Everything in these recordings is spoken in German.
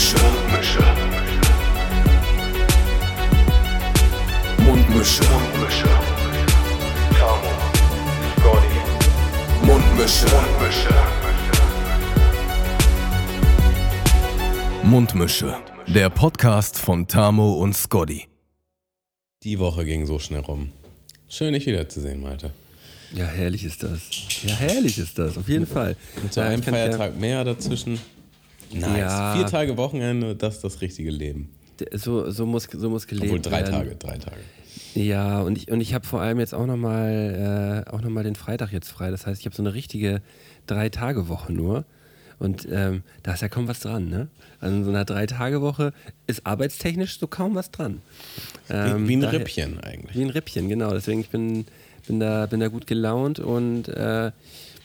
Mundmische. Mundmische. Mundmische. Tamo. Scotty. Mundmische. Mundmische. Mundmische. Der Podcast von Tamo und Scotty. Die Woche ging so schnell rum. Schön, dich wiederzusehen, Malte. Ja, herrlich ist das. Ja, herrlich ist das, auf jeden Fall. Mit so Ja, einem Feiertag mehr dazwischen. Nice. Ja. Vier Tage Wochenende, das ist das richtige Leben. So, so, muss, so muss gelebt Obwohl drei werden. Tage, drei Tage. Ja, und ich, und ich habe vor allem jetzt auch nochmal äh, auch noch mal den Freitag jetzt frei. Das heißt, ich habe so eine richtige Drei-Tage-Woche nur. Und ähm, da ist ja kaum was dran, ne? Also in so einer Drei-Tage-Woche ist arbeitstechnisch so kaum was dran. Wie, Ähm, wie ein daher- Rippchen eigentlich. Wie ein Rippchen, genau. Deswegen ich bin, bin, da, bin da gut gelaunt und äh,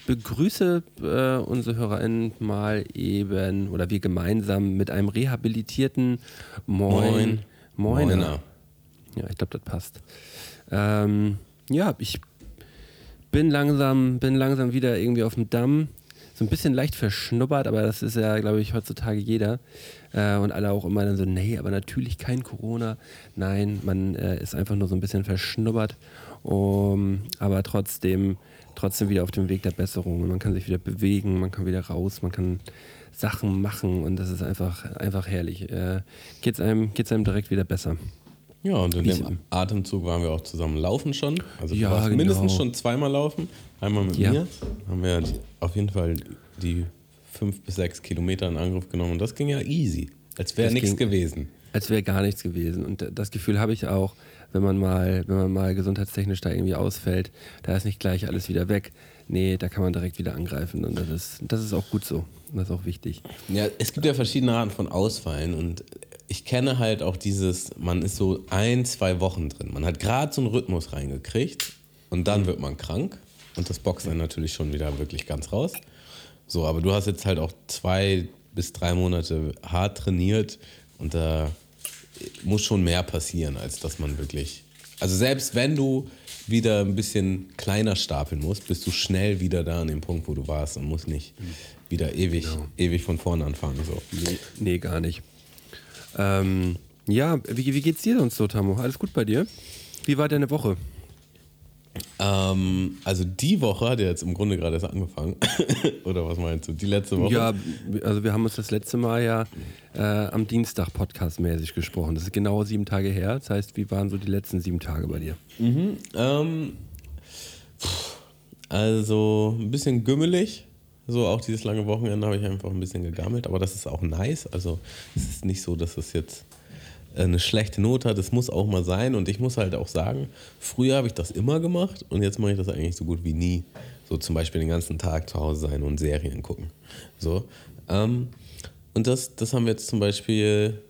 begrüße äh, unsere HörerInnen mal eben oder wir gemeinsam mit einem rehabilitierten Moin. Moin. Moiner. Ja, ich glaube, das passt. Ähm, ja, ich bin langsam, bin langsam wieder irgendwie auf dem Damm. So ein bisschen leicht verschnuppert, aber das ist ja, glaube ich, heutzutage jeder. Äh, und alle auch immer dann so, nee, aber natürlich kein Corona. Nein, man äh, ist einfach nur so ein bisschen verschnuppert. Um, aber trotzdem, trotzdem wieder auf dem Weg der Besserung. Und man kann sich wieder bewegen, man kann wieder raus, man kann Sachen machen und das ist einfach, einfach herrlich. Äh, geht's einem, geht's einem direkt wieder besser. Ja, und in dem Atemzug waren wir auch zusammen laufen schon. Also Ja, genau. mindestens schon zweimal laufen. Einmal mit Ja. mir. Haben wir auf jeden Fall die fünf bis sechs Kilometer in Angriff genommen. Und das ging ja easy. Als wäre nichts gewesen. als wäre gar nichts gewesen. Und das Gefühl habe ich auch, wenn man mal, wenn man mal gesundheitstechnisch da irgendwie ausfällt, da ist nicht gleich alles wieder weg. Nee, da kann man direkt wieder angreifen. Und das ist, das ist auch gut so. Das ist auch wichtig. Ja, es gibt ja verschiedene Arten von Ausfallen und ich kenne halt auch dieses, man ist so ein, zwei Wochen drin. Man hat gerade so einen Rhythmus reingekriegt und dann wird man krank und das boxt dann natürlich schon wieder wirklich ganz raus. So, aber du hast jetzt halt auch zwei bis drei Monate hart trainiert und da muss schon mehr passieren, als dass man wirklich. Also selbst wenn du wieder ein bisschen kleiner stapeln musst, bist du schnell wieder da an dem Punkt, wo du warst und musst nicht wieder ewig, ewig von vorne anfangen. So. Nee, nee gar nicht. Ähm, ja, wie, wie geht's dir sonst so, Tamo? Alles gut bei dir? Wie war deine Woche? Ähm, also die Woche hat ja jetzt im Grunde gerade erst angefangen. Oder was meinst du? Die letzte Woche? Ja, also wir haben uns das letzte Mal ja äh, am Dienstag podcastmäßig gesprochen. Das ist genau sieben Tage her. Das heißt, wie waren so die letzten sieben Tage bei dir? Ähm, pff, also ein bisschen gümmelig. So auch dieses lange Wochenende habe ich einfach ein bisschen gegammelt, aber das ist auch nice. Also es ist nicht so, dass es jetzt eine schlechte Note hat. Es muss auch mal sein und ich muss halt auch sagen, früher habe ich das immer gemacht und jetzt mache ich das eigentlich so gut wie nie. So zum Beispiel den ganzen Tag zu Hause sein und Serien gucken. So. Ähm, und das, das haben wir jetzt zum Beispiel,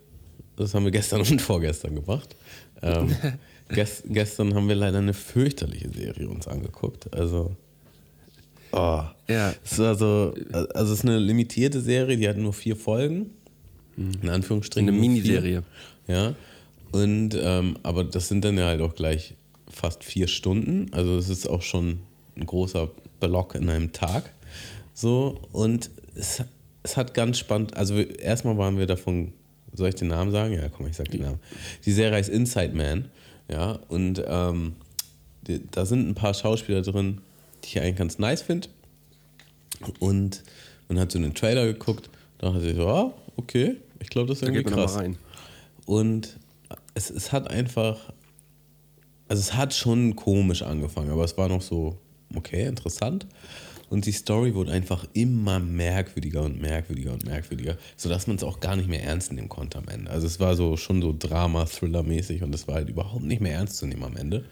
das haben wir gestern und vorgestern gemacht. Ähm, gest, gestern haben wir leider eine fürchterliche Serie uns angeguckt. Also, oh. Ja. Es war so, also es ist eine limitierte Serie, die hat nur vier Folgen. In Anführungsstrichen. Eine Miniserie. Ja. Und, ähm, aber das sind dann ja halt auch gleich fast vier Stunden. Also es ist auch schon ein großer Block in einem Tag. So, und es, es hat ganz spannend, also wir- erstmal waren wir davon, soll ich den Namen sagen? Ja, komm, ich sag den Namen. Die Serie heißt Inside Man, ja, und ähm, die, da sind ein paar Schauspieler drin, die ich eigentlich ganz nice finde. Und man hat so einen Trailer geguckt, da dachte ich so, ah, okay, ich glaube, das ist Da irgendwie geht man krass. nochmal rein. Und es, es hat einfach, also es hat schon komisch angefangen, aber es war noch so, okay, interessant. Und die Story wurde einfach immer merkwürdiger und merkwürdiger und merkwürdiger, sodass man es auch gar nicht mehr ernst nehmen konnte am Ende. Also es war so schon so Drama-Thriller-mäßig und es war halt überhaupt nicht mehr ernst zu nehmen am Ende.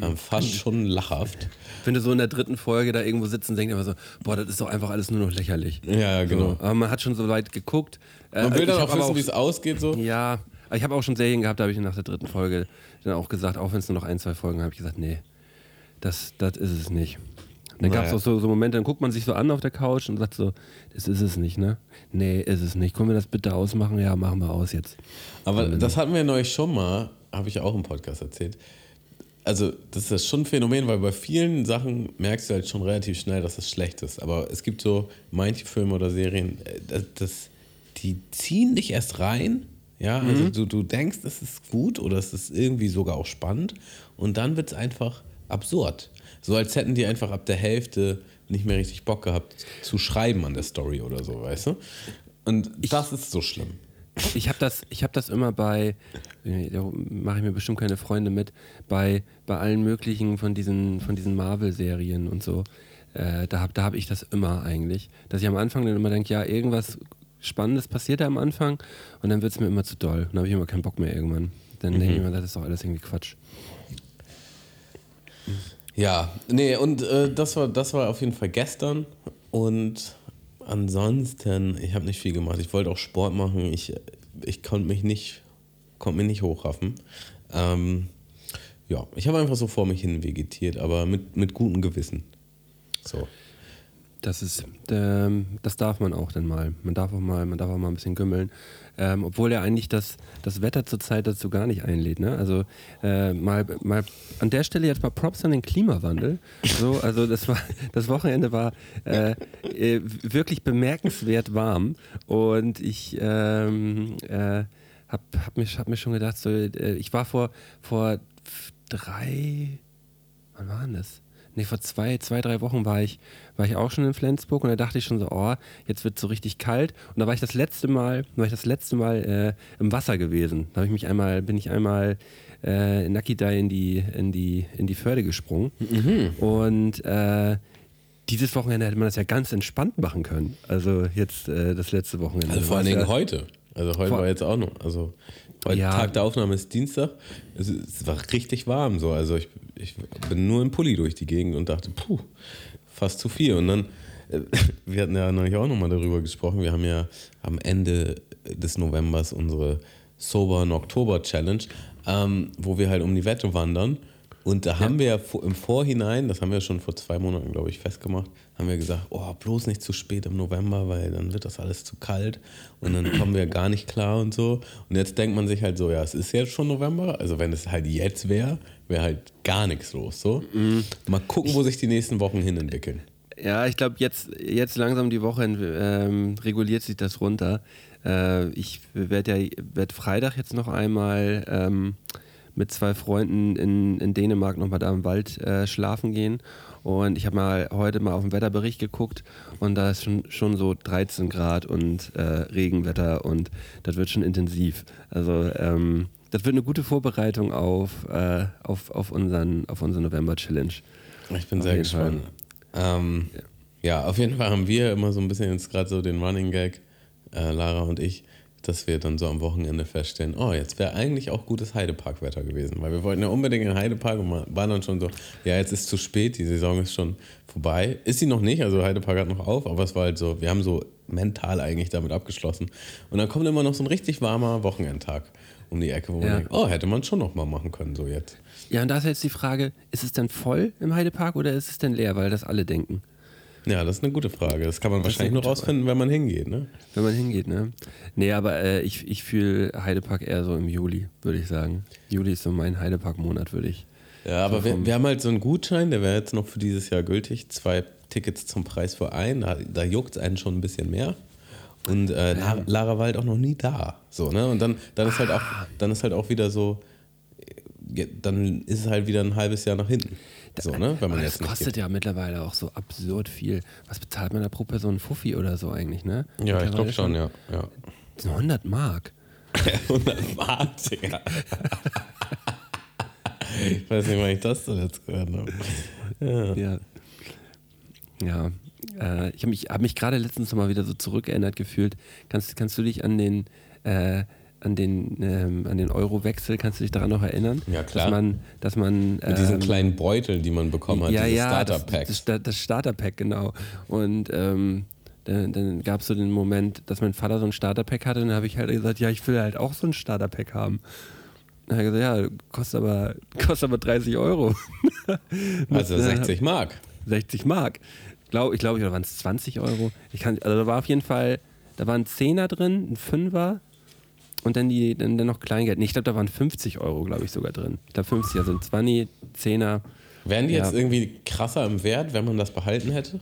Ähm, fast schon lachhaft. Wenn du so in der dritten Folge da irgendwo sitzt und denkst immer so, boah, das ist doch einfach alles nur noch lächerlich. Ja, genau. So, aber man hat schon so weit geguckt. Äh, Man will dann auch wissen, wie es ausgeht. So. Ja, aber ich habe auch schon Serien gehabt, da habe ich nach der dritten Folge dann auch gesagt, auch wenn es nur noch ein, zwei Folgen habe ich gesagt, nee, das, das ist es nicht. Dann gab es auch so, so Momente, dann guckt man sich so an auf der Couch und sagt so, das ist es nicht, ne? Nee, ist es nicht. Können wir das bitte ausmachen? Ja, machen wir aus jetzt. Aber das hatten wir neulich schon mal, habe ich auch im Podcast erzählt. Also, das ist schon ein Phänomen, weil bei vielen Sachen merkst du halt schon relativ schnell, dass es schlecht ist. Aber es gibt so manche Filme oder Serien, äh, das, das die ziehen dich erst rein. Ja, also du, du denkst, es ist gut oder es ist irgendwie sogar auch spannend und dann wird es einfach absurd. So als hätten die einfach ab der Hälfte nicht mehr richtig Bock gehabt zu schreiben an der Story oder so, weißt du? Und das ist so schlimm. Ich habe das, ich hab das immer bei, da mache ich mir bestimmt keine Freunde mit, bei, bei allen möglichen von diesen, von diesen Marvel-Serien und so. Äh, da habe da hab ich das immer eigentlich. Dass ich am Anfang dann immer denke, ja, irgendwas Spannendes passiert da am Anfang und dann wird es mir immer zu doll. Dann habe ich immer keinen Bock mehr irgendwann. Dann denke ich mir, das ist doch alles irgendwie Quatsch. Ja, nee, und äh, das, war, das war auf jeden Fall gestern. Und ansonsten, ich habe nicht viel gemacht. Ich wollte auch Sport machen. Ich, ich konnte mich nicht, konnte mich nicht hochraffen. Ähm, ja, ich habe einfach so vor mich hin vegetiert, aber mit, mit gutem Gewissen. So. Das ist, ähm, das darf man auch dann mal. Man darf auch mal, man darf auch mal ein bisschen gümmeln. Ähm, obwohl ja eigentlich das, das Wetter zurzeit dazu gar nicht einlädt. Ne? Also äh, mal, mal an der Stelle jetzt mal Props an den Klimawandel. So, also das war das Wochenende war äh, äh, wirklich bemerkenswert warm und ich ähm, äh, hab, hab, mir, hab mir schon gedacht, so, äh, ich war vor, vor drei, wann war denn das? Nee, vor zwei, zwei, drei Wochen war ich, war ich auch schon in Flensburg und da dachte ich schon so, oh, jetzt wird es so richtig kalt. Und da war ich das letzte Mal, war ich das letzte Mal äh, im Wasser gewesen. Da habe ich mich einmal, bin ich einmal äh, in Nakidai in die, in die, in die Förde gesprungen. Und äh, dieses Wochenende hätte man das ja ganz entspannt machen können. Also jetzt äh, das letzte Wochenende. Also vor allen Dingen ja- heute. Also heute Vor- war jetzt auch noch. Also heute Ja. Tag der Aufnahme ist Dienstag. Es, es war richtig warm so. Also ich, ich bin nur im Pulli durch die Gegend und dachte, puh, fast zu viel. Und dann, äh, wir hatten ja neulich auch nochmal darüber gesprochen. Wir haben ja am Ende des Novembers unsere Sober Oktober Challenge, ähm, wo wir halt um die Wette wandern. Und da haben wir ja im Vorhinein, das haben wir schon vor zwei Monaten, glaube ich, festgemacht, haben wir gesagt, oh, bloß nicht zu spät im November, weil dann wird das alles zu kalt und dann kommen wir gar nicht klar und so. Und jetzt denkt man sich halt so, ja, es ist jetzt schon November, also wenn es halt jetzt wäre, wäre halt gar nichts los. So. Mal gucken, wo sich die nächsten Wochen hin entwickeln. Ja, ich glaube, jetzt, jetzt langsam die Woche ähm, reguliert sich das runter. Äh, ich werde ja werd Freitag jetzt noch einmal ähm, mit zwei Freunden in, in Dänemark nochmal da im Wald äh, schlafen gehen. Und ich habe mal heute mal auf den Wetterbericht geguckt und da ist schon, schon so 13 Grad und äh, Regenwetter und das wird schon intensiv. Also ähm, das wird eine gute Vorbereitung auf, äh, auf, auf, unseren, auf unsere November-Challenge. Ich bin Auf sehr gespannt. Ähm, ja. auf jeden Fall haben wir immer so ein bisschen jetzt gerade so den Running Gag, äh, Lara und ich, dass wir dann so am Wochenende feststellen, oh, jetzt wäre eigentlich auch gutes Heideparkwetter gewesen, weil wir wollten ja unbedingt in Heidepark und waren dann schon so, ja, jetzt ist zu spät, die Saison ist schon vorbei. Ist sie noch nicht, also Heidepark hat noch auf, aber es war halt so, wir haben so mental eigentlich damit abgeschlossen. Und dann kommt immer noch so ein richtig warmer Wochenendtag um die Ecke, wo man Ja. denkt, oh, hätte man schon noch mal machen können, so jetzt. Ja, und da ist jetzt die Frage, ist es denn voll im Heidepark oder ist es denn leer, weil das alle denken, Ja, das ist eine gute Frage. Das kann man ist wahrscheinlich nur rausfinden, wenn man hingeht, ne? wenn man hingeht, ne? Nee, aber äh, ich, ich fühle Heidepark eher so im Juli, würde ich sagen. Juli ist so mein Heidepark-Monat, würde ich. Ja, aber wir, wir haben halt so einen Gutschein, der wäre jetzt noch für dieses Jahr gültig. Zwei Tickets zum Preis für einen. Da, da juckt es einen schon ein bisschen mehr. Und äh, Lara, Lara war halt auch noch nie da. So, ne? Und dann, dann ist halt auch, dann ist halt auch wieder so, ja, dann ist es halt wieder ein halbes Jahr nach hinten. So, ne? Wenn man jetzt das kostet ja mittlerweile auch so absurd viel. Was bezahlt man da pro Person? Fuffi oder so eigentlich, ne? Ja, ich glaube schon, ja. ja. Das sind 100 Mark. 100 Mark, Digga. ich weiß nicht, wann ich das zuletzt gehört habe. Ja. Ja. Äh, ich habe mich, hab mich gerade letztens noch mal wieder so zurückerinnert gefühlt. Kannst, kannst du dich an den, äh, an den, ähm, an den Euro-Wechsel, kannst du dich daran noch erinnern? Ja, klar. Dass man, dass man Mit diesen ähm, kleinen Beuteln, die man bekommen hat, ja, diese ja, das, Starter-Packs. das, das, das Starter-Pack, genau. Und ähm, dann, dann gab es so den Moment, dass mein Vater so ein Starter-Pack hatte und dann habe ich halt gesagt, ja, ich will halt auch so ein Starter-Pack haben. Dann hat er gesagt, ja, kostet aber, kostet aber 30 Euro. Also Mit, äh, 60 Mark. 60 Mark. Glaub, ich glaube, oder waren es 20 Euro? Ich kann, also da war auf jeden Fall, da waren 10er drin, ein Fünfer und dann, die, dann, dann noch Kleingeld. Nee, ich glaube, da waren 50 Euro, glaube ich, sogar drin. Ich glaube 50, also ein 20, 10er. Wären die Ja. jetzt irgendwie krasser im Wert, wenn man das behalten hätte?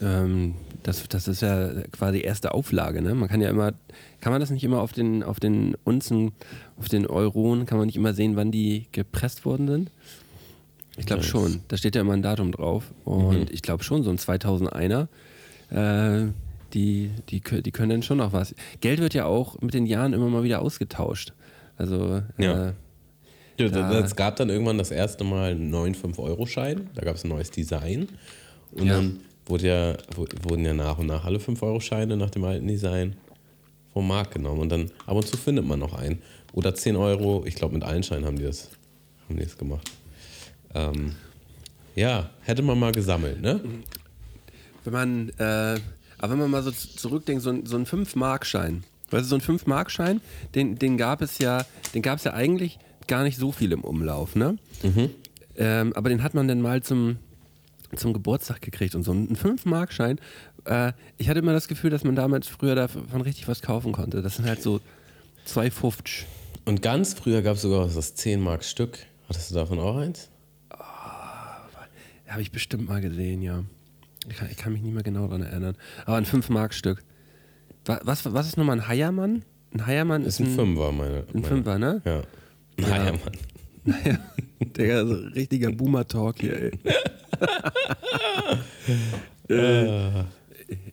ähm, das, das ist ja quasi erste Auflage, ne? Man kann ja immer, kann man das nicht immer auf den, auf den Unzen, auf den Euronen, kann man nicht immer sehen, wann die gepresst worden sind? Ich glaube Das- schon. Da steht ja immer ein Datum drauf. Und Mhm. ich glaube schon, so ein 2001er, äh, die, die, die können dann schon noch was. Geld wird ja auch mit den Jahren immer mal wieder ausgetauscht. Also, Ja. äh, Ja, Da- Es gab dann irgendwann das erste Mal einen neuen 5-Euro-Schein. Da gab es ein neues Design. Und Ja. dann wurde ja, wurden ja nach und nach alle 5-Euro-Scheine nach dem alten Design vom Markt genommen. Und dann ab und zu findet man noch einen. Oder 10 Euro, ich glaube mit allen Scheinen haben die das, haben die das gemacht. Ähm, ja, hätte man mal gesammelt, ne? wenn man, äh, aber wenn man mal so zurückdenkt, so, ein- so ein 5-Mark-Schein. Weißt du, so ein 5-Mark-Schein, den, den gab es ja, den gab es ja eigentlich gar nicht so viel im Umlauf, ne? Ähm, aber den hat man dann mal zum, zum Geburtstag gekriegt und so ein 5-Mark-Schein. Äh, ich hatte immer das Gefühl, dass man damals früher davon richtig was kaufen konnte. Das sind halt so 2,50. Und ganz früher gab es sogar das 10-Mark-Stück. Hattest du davon auch eins? Habe ich bestimmt mal gesehen, ja. Ich kann, ich kann mich nicht mehr genau daran erinnern. Aber ein 5-Mark-Stück. Wa- Was, was ist nochmal ein Heiermann? Ein Heiermann ist, Ist ein Fünfer, meine. Ein meine. Fünfer, ne? Ja. Naja, Mann. Naja, Digga, so richtiger Boomer-Talk hier, ey. äh,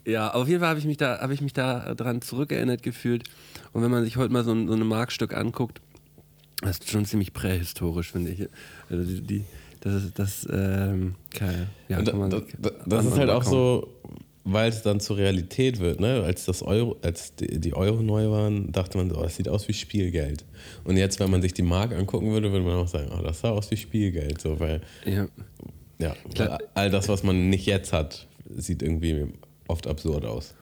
ja, auf jeden Fall habe ich mich da, habe ich mich da dran zurückerinnert gefühlt. Und wenn man sich heute mal so ein, so ein Markstück anguckt, das ist schon ziemlich prähistorisch, finde ich. Also die, die das ist das, ähm, kann, ja, kann man, da, da, das ist halt auch kaum- so, weil es dann zur Realität wird, ne? Als das Euro, als die, Euro neu waren, dachte man so, oh, das sieht aus wie Spielgeld. Und jetzt, wenn man sich die Mark angucken würde, würde man auch sagen, oh, das sah aus wie Spielgeld. So, weil, Ja. ja, weil all das, was man nicht jetzt hat, sieht irgendwie oft absurd aus.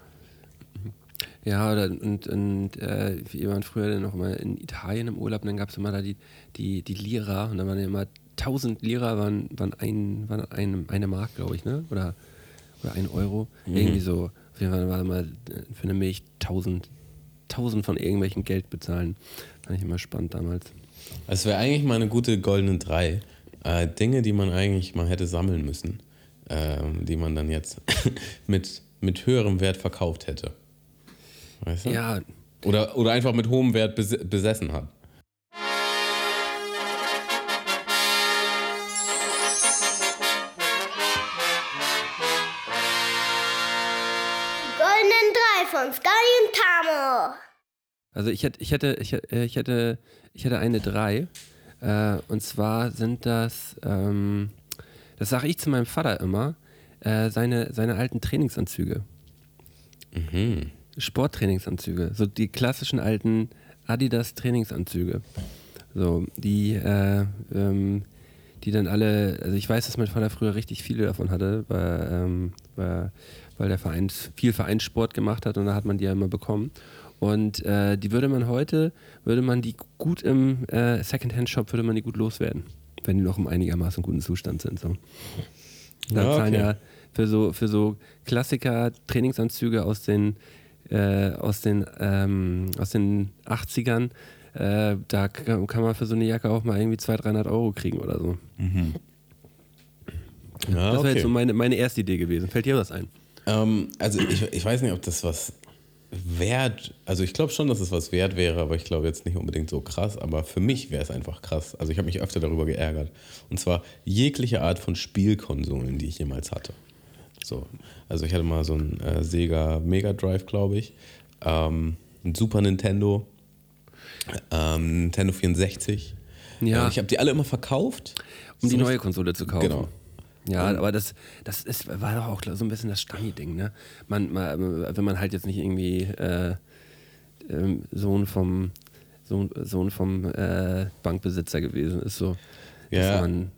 Ja, und, und äh, wir waren früher dann noch mal in Italien im Urlaub und dann gab es immer da die, die, die Lira und da waren ja immer 1000 Lira, waren, waren, ein, waren ein, eine Mark, glaube ich, ne? Oder, oder ein Euro. Irgendwie so. Auf jeden Fall war immer äh, für eine Milch 1000, 1000 von irgendwelchen Geld bezahlen. Fand ich immer spannend damals. Es wäre eigentlich mal eine gute goldene Drei. Äh, Dinge, die man eigentlich mal hätte sammeln müssen, ähm, die man dann jetzt mit, mit höherem Wert verkauft hätte. Weißt du? Ja, Oder, oder einfach mit hohem Wert bes besessen hat. Von Sky und Tamo. Also ich hätte, ich hätte, ich hätte, ich hätte, ich hätte eine drei. Äh, und zwar sind das, ähm, das sage ich zu meinem Vater immer, äh, seine, seine alten Trainingsanzüge. Sporttrainingsanzüge. So die klassischen alten Adidas Trainingsanzüge. So, die, äh, ähm, die dann alle, also ich weiß, dass mein Vater früher richtig viele davon hatte, weil, ähm, weil, weil der Verein viel Vereinssport gemacht hat und da hat man die ja immer bekommen. Und äh, die würde man heute, würde man die gut im äh, Secondhand-Shop, würde man die gut loswerden, wenn die noch im einigermaßen guten Zustand sind. So. Da Ja, zahlen okay. ja für so, für so Klassiker-Trainingsanzüge aus den, äh, aus den, ähm, aus den 80ern, äh, da kann, kann man für so eine Jacke auch mal irgendwie 200, 300 Euro kriegen oder so. Ja, Das wäre jetzt so meine, meine erste Idee gewesen. Fällt dir was ein? Ähm, also ich, ich weiß nicht, ob das was wert, also ich glaube schon, dass es was wert wäre, aber ich glaube jetzt nicht unbedingt so krass, aber für mich wäre es einfach krass. Also ich habe mich öfter darüber geärgert. Und zwar jegliche Art von Spielkonsolen, die ich jemals hatte. So, also ich hatte mal so einen äh, Sega Mega Drive, glaube ich, ähm, ein Super Nintendo, ähm, Nintendo 64. Ja. Äh, ich habe die alle immer verkauft. Um die So neue richtig- Konsole zu kaufen. Genau. Ja, aber das, das ist, war doch auch so ein bisschen das Stani-Ding, ne? Man, man, wenn man halt jetzt nicht irgendwie äh, ähm, Sohn vom Sohn, Sohn vom äh, Bankbesitzer gewesen ist, so. dass Ja. Man,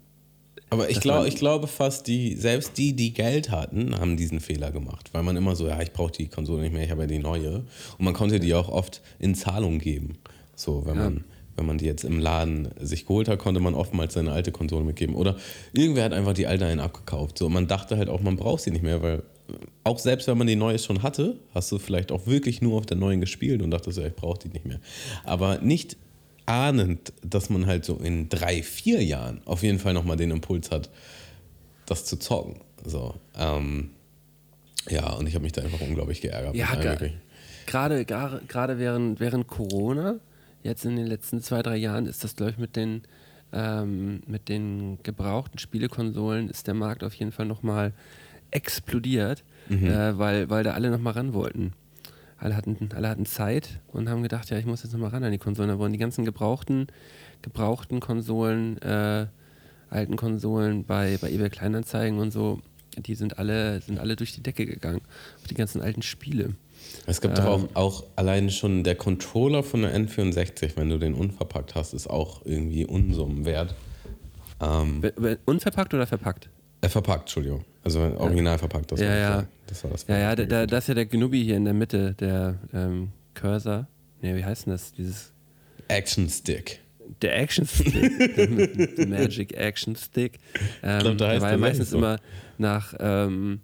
Aber ich, glaub, ich glaube fast, die, selbst die, die Geld hatten, haben diesen Fehler gemacht. Weil man immer so, ja, ich brauche die Konsole nicht mehr, ich habe ja die neue. Und man konnte die auch oft in Zahlung geben. So, wenn Ja. man, wenn man die jetzt im Laden sich geholt hat, konnte man oftmals seine alte Konsole mitgeben. Oder irgendwer hat einfach die alte einen abgekauft. So, man dachte halt auch, man braucht sie nicht mehr, weil auch selbst wenn man die neue schon hatte, hast du vielleicht auch wirklich nur auf der neuen gespielt und dachtest, ja, ich brauche die nicht mehr. Aber nicht ahnend, dass man halt so in drei, vier Jahren auf jeden Fall nochmal den Impuls hat, das zu zocken. So, ähm, Ja, und ich habe mich da einfach unglaublich geärgert. Ja, gerade, gerade während, während Corona, jetzt in den letzten zwei, drei Jahren, ist das, glaube ich, mit den, ähm, mit den gebrauchten Spielekonsolen ist der Markt auf jeden Fall nochmal explodiert, äh, weil, weil da alle nochmal ran wollten. Alle hatten, alle hatten Zeit und haben gedacht, ja, ich muss jetzt nochmal ran an die Konsolen. Da wurden die ganzen gebrauchten, gebrauchten Konsolen, äh, alten Konsolen bei, bei eBay Kleinanzeigen und so, die sind alle, sind alle durch die Decke gegangen. Die ganzen alten Spiele. Es gibt doch auch, auch allein schon der Controller von der N64, wenn du den unverpackt hast, ist auch irgendwie Unsummen wert. Ähm, Unverpackt oder verpackt? äh, verpackt, Entschuldigung. Also original verpackt. Das Ja, war ja. Das, war das. Ja, ja, da, da, das ist ja der Gnubi hier in der Mitte, der ähm, Cursor. Nee, wie heißt denn das? Dieses. Action Stick. Der Action Stick. der Magic Action Stick. Ähm, glaub, da heißt der meistens so. immer nach, ähm,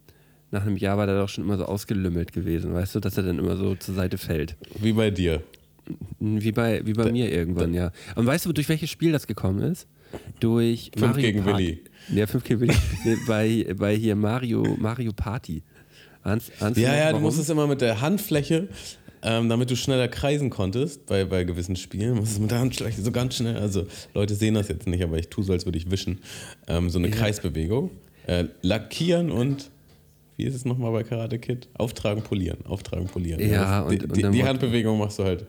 nach einem Jahr war der doch schon immer so ausgelümmelt gewesen, weißt du, dass er dann immer so zur Seite fällt. Wie bei dir. Wie bei, wie bei mir irgendwann, ja. Und weißt du, durch welches Spiel das gekommen ist? Durch Fünf Mario gegen Party. Willi. Ja, 5 gegen Willi. Bei, bei hier Mario, Mario Party. Ahnst, ahnst Ja, ja, du warum? musstest immer mit der Handfläche, ähm, damit du schneller kreisen konntest bei, bei gewissen Spielen, musstest du mit der Handfläche so ganz schnell, also Leute sehen das jetzt nicht, aber ich tue so, als würde ich wischen, ähm, so eine Kreisbewegung. Äh, lackieren und, wie ist es nochmal bei Karate Kid? Auftragen, polieren, auftragen, polieren. Ja, das, und- die, und die, die Handbewegung machst du halt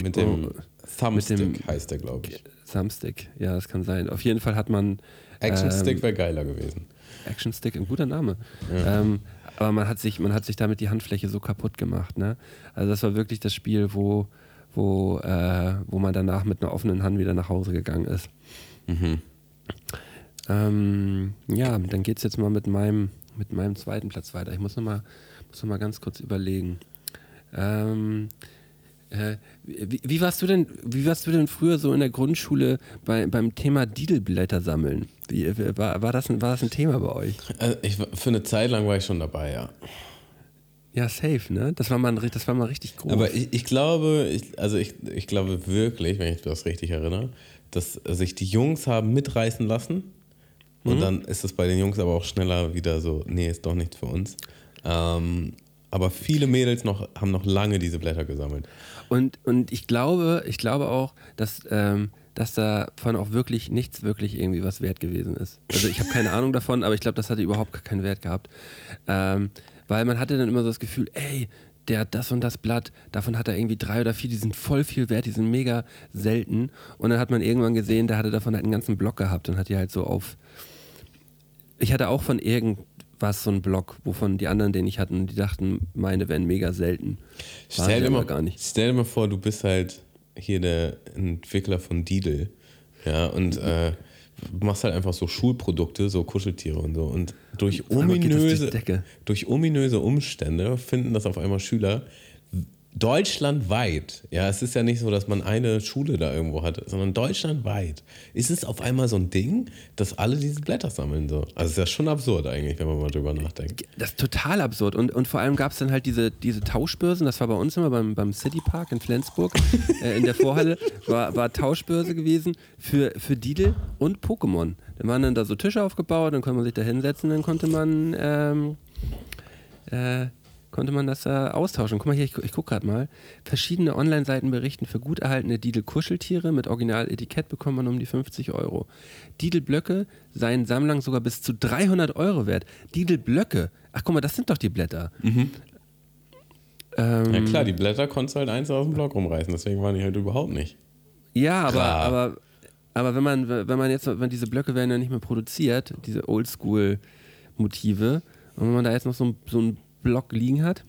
mit dem Oh, Thumbstick, mit dem- heißt der, glaube ich. Thumbstick, ja, das kann sein. Auf jeden Fall hat man Action ähm, Stick wäre geiler gewesen. Action Stick, ein guter Name. Ähm, aber man hat, sich, man hat sich damit die Handfläche so kaputt gemacht. Ne? Also das war wirklich das Spiel, wo, wo, äh, wo man danach mit einer offenen Hand wieder nach Hause gegangen ist. Ähm, ja, dann geht es jetzt mal mit meinem, mit meinem zweiten Platz weiter. Ich muss noch mal, muss noch mal ganz kurz überlegen. Ähm, äh, wie, wie, warst du denn, wie warst du denn früher so in der Grundschule bei, beim Thema Didelblätter sammeln? Wie, war, war, das ein, war das ein Thema bei euch? Also ich, für eine Zeit lang war ich schon dabei, ja. Ja, safe, ne? Das war mal, ein das war mal richtig groß. Aber ich, ich glaube, ich, also ich, ich glaube wirklich, wenn ich das richtig erinnere, dass sich die Jungs haben mitreißen lassen. Und dann ist es bei den Jungs aber auch schneller wieder so, nee, ist doch nichts für uns. Ähm, aber viele Mädels noch, haben noch lange diese Blätter gesammelt. Und, und ich glaube, ich glaube auch, dass, ähm, dass davon auch wirklich nichts wirklich irgendwie was wert gewesen ist. Also ich habe keine Ahnung davon, aber ich glaube, das hatte überhaupt keinen Wert gehabt. Ähm, weil man hatte dann immer so das Gefühl, ey, der hat das und das Blatt, davon hat er irgendwie drei oder vier, die sind voll viel wert, die sind mega selten. Und dann hat man irgendwann gesehen, der hatte davon halt einen ganzen Block gehabt und hat die halt so auf. Ich hatte auch von irgendwas so einen Block, wovon die anderen den ich hatten, die dachten, meine wären mega selten. Waren Stell dir, mal, gar nicht. stell dir mal vor, du bist halt hier der Entwickler von Didel. Ja, und äh, machst halt einfach so Schulprodukte, so Kuscheltiere und so. Und durch durch ominöse, Decke. durch ominöse Umstände finden das auf einmal Schüler deutschlandweit. Ja, es ist ja nicht so, dass man eine Schule da irgendwo hatte, sondern deutschlandweit ist es auf einmal so ein Ding, dass alle diese Blätter sammeln. So. Also ist ja schon absurd eigentlich, wenn man mal drüber nachdenkt. Das ist total absurd. Und, und vor allem gab es dann halt diese, diese Tauschbörsen, das war bei uns immer beim, beim City Park in Flensburg, äh, in der Vorhalle, war, war Tauschbörse gewesen für, für Didel und Pokémon. Dann waren dann da so Tische aufgebaut, dann konnte man sich da hinsetzen, dann konnte man, ähm, äh, konnte man das äh, austauschen. Guck mal hier, ich, ich gucke gerade mal. Verschiedene Online-Seiten berichten, für gut erhaltene Didel-Kuscheltiere mit Original-Etikett bekommt man um die 50 Euro. Didel-Blöcke seien Sammlern sogar bis zu 300 Euro wert. Didel-Blöcke, ach guck mal, das sind doch die Blätter. Ähm, Ja klar, die Blätter konntest du halt eins aus dem Block rumreißen, deswegen waren die halt überhaupt nicht. Ja, aber, Klar. aber, aber wenn man, wenn man jetzt, wenn diese Blöcke werden ja nicht mehr produziert, diese Oldschool-Motive, und wenn man da jetzt noch so, ein- so einen Block liegen hat,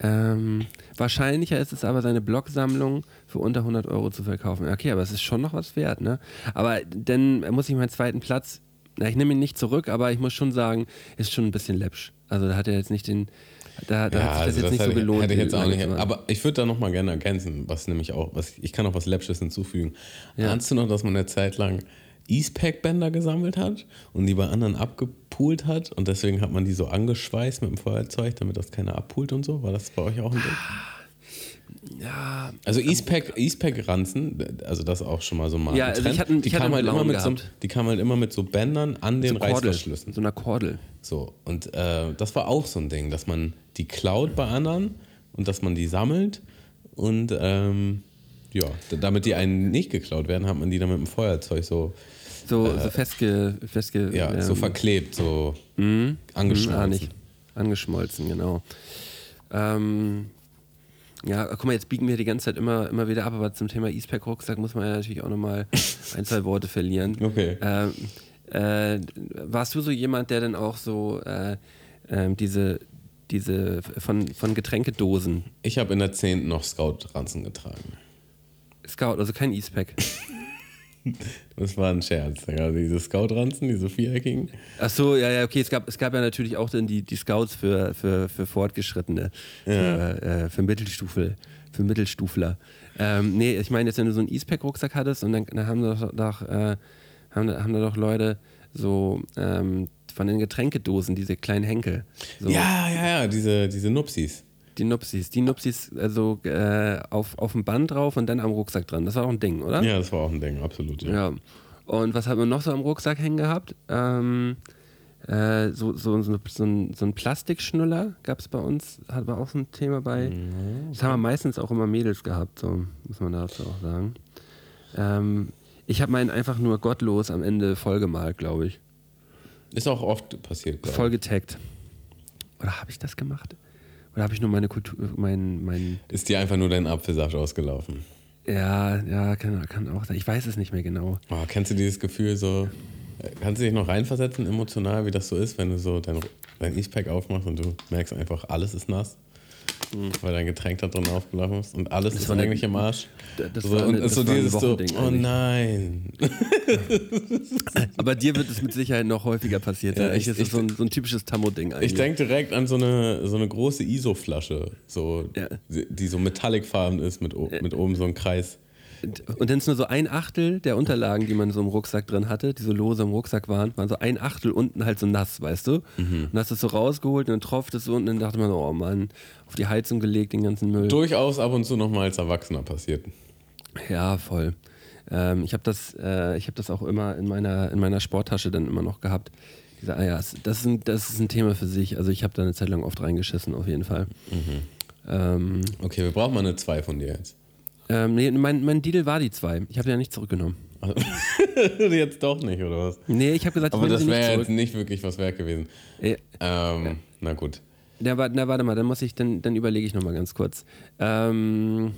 ähm, wahrscheinlicher ist es aber, seine Blocksammlung für unter 100 Euro zu verkaufen. Okay, aber es ist schon noch was wert, ne? Aber dann muss ich meinen zweiten Platz, na, ich nehme ihn nicht zurück, aber ich muss schon sagen, ist schon ein bisschen läppsch. Also da hat er jetzt nicht den, da, da hat sich das jetzt nicht so ich- gelohnt. hätte ich jetzt auch nicht. Aber ich würde da nochmal gerne ergänzen, was nämlich auch, was, ich kann auch was Läppsches hinzufügen. Ahnst du noch, dass man eine Zeit lang Eastpack-Bänder gesammelt hat und die bei anderen abgepult hat und deswegen hat man die so angeschweißt mit dem Feuerzeug, damit das keiner abpult und so? War das bei euch auch ein Ding? Ja, Also Eastpack, Eastpack Ranzen, also das auch schon mal so mal. Ja, also ich hatte- die ich kamen halt einen immer mit so, die kamen halt immer mit so Bändern an den so Reißverschlüssen. so einer Kordel. So, und äh, das war auch so ein Ding, dass man die klaut bei anderen und dass man die sammelt und ähm, ja, damit die einen nicht geklaut werden, hat man die dann mit dem Feuerzeug so, So, so festge, festge Äh, ja, so ähm, verklebt, so Mhm, angeschmolzen. ah, nicht. Angeschmolzen, genau. Ähm, ja, guck mal, jetzt biegen wir die ganze Zeit immer, immer wieder ab, aber zum Thema Eastpack-Rucksack muss man ja natürlich auch nochmal ein, zwei Worte verlieren. Okay. Ähm, äh, warst du so jemand, der dann auch so äh, ähm, diese, diese von, von Getränkedosen, Ich habe in der 10. noch Scout-Ranzen getragen. Scout, also kein Eastpack. Das war ein Scherz. Ja, diese Scout-Ranzen, diese viereckigen. Ach so, ja, ja, okay. Es gab, es gab ja natürlich auch dann die, die Scouts für, für, für Fortgeschrittene, für, äh, für Mittelstufe, für Mittelstufler. Ähm, nee, ich meine jetzt, wenn du so einen Eastpack-Rucksack hattest und dann, dann haben da doch, doch, äh, haben, da- haben da doch Leute so ähm, von den Getränkedosen, diese kleinen Henkel. So, Ja, ja, ja, diese, diese Nupsis. Die Nupsis. Die Nupsis also äh, auf, auf dem Band drauf und dann am Rucksack dran. Das war auch ein Ding, oder? Ja, das war auch ein Ding, absolut. Ja. Ja. Und was haben wir noch so am Rucksack hängen gehabt? Ähm, äh, so, so, so, so, ein, so ein Plastikschnuller gab es bei uns, hat war auch so ein Thema bei. Das haben wir meistens auch immer Mädels gehabt, so muss man dazu auch sagen. Ähm, ich habe meinen einfach nur gottlos am Ende vollgemalt, glaube ich. Ist auch oft passiert, glaube Voll getaggt. Oder habe ich das gemacht? Oder habe ich nur meine Kultur, mein, mein, ich. Ist dir einfach nur dein Apfelsaft ausgelaufen? ja, ja, kann, kann auch sein. Ich weiß es nicht mehr genau. Oh, kennst du dieses Gefühl so, äh, kannst du dich noch reinversetzen emotional, wie das so ist, wenn du so dein, dein Eastpack aufmachst und du merkst einfach, alles ist nass, weil dein Getränk da drin aufgelaufen ist und alles ist war eine- eigentlich im Arsch. das so, war und eine- das so war ein dieses so, oh eigentlich. nein. Aber dir wird es mit Sicherheit noch häufiger passiert sein. Ja, Eigentlich ich- ist das ich- so ein, so ein typisches Tammo-Ding eigentlich. Ich denke direkt an so eine, so eine große ISO-Flasche, so, Ja. die, so metallicfarben ist, mit, mit oben so einem Kreis. Und dann ist nur so ein Achtel der Unterlagen, die man so im Rucksack drin hatte, die so lose im Rucksack waren, waren so ein Achtel unten halt so nass, weißt du? Mhm. Und hast es so rausgeholt und dann tropft es so unten und dann dachte man so, oh Mann, auf die Heizung gelegt, den ganzen Müll. Durchaus ab und zu noch mal als Erwachsener passiert. Ja, voll. Ähm, ich habe das, äh, ich hab das auch immer in meiner, in meiner Sporttasche dann immer noch gehabt. Diese Eiers. Das ist ein, das ist ein Thema für sich. Also ich habe da eine Zeit lang oft reingeschissen, auf jeden Fall. Ähm, Okay, wir brauchen mal eine 2 von dir jetzt. Ähm, nee, mein, mein Deal war die zwei. Ich habe ja nicht zurückgenommen. jetzt doch nicht, oder was? Nee, ich habe gesagt, ich Aber das wäre jetzt nicht wirklich was wert gewesen. Äh, Ähm, Na gut. Na, na, warte mal, dann muss ich, dann, dann überlege ich nochmal ganz kurz. Ähm,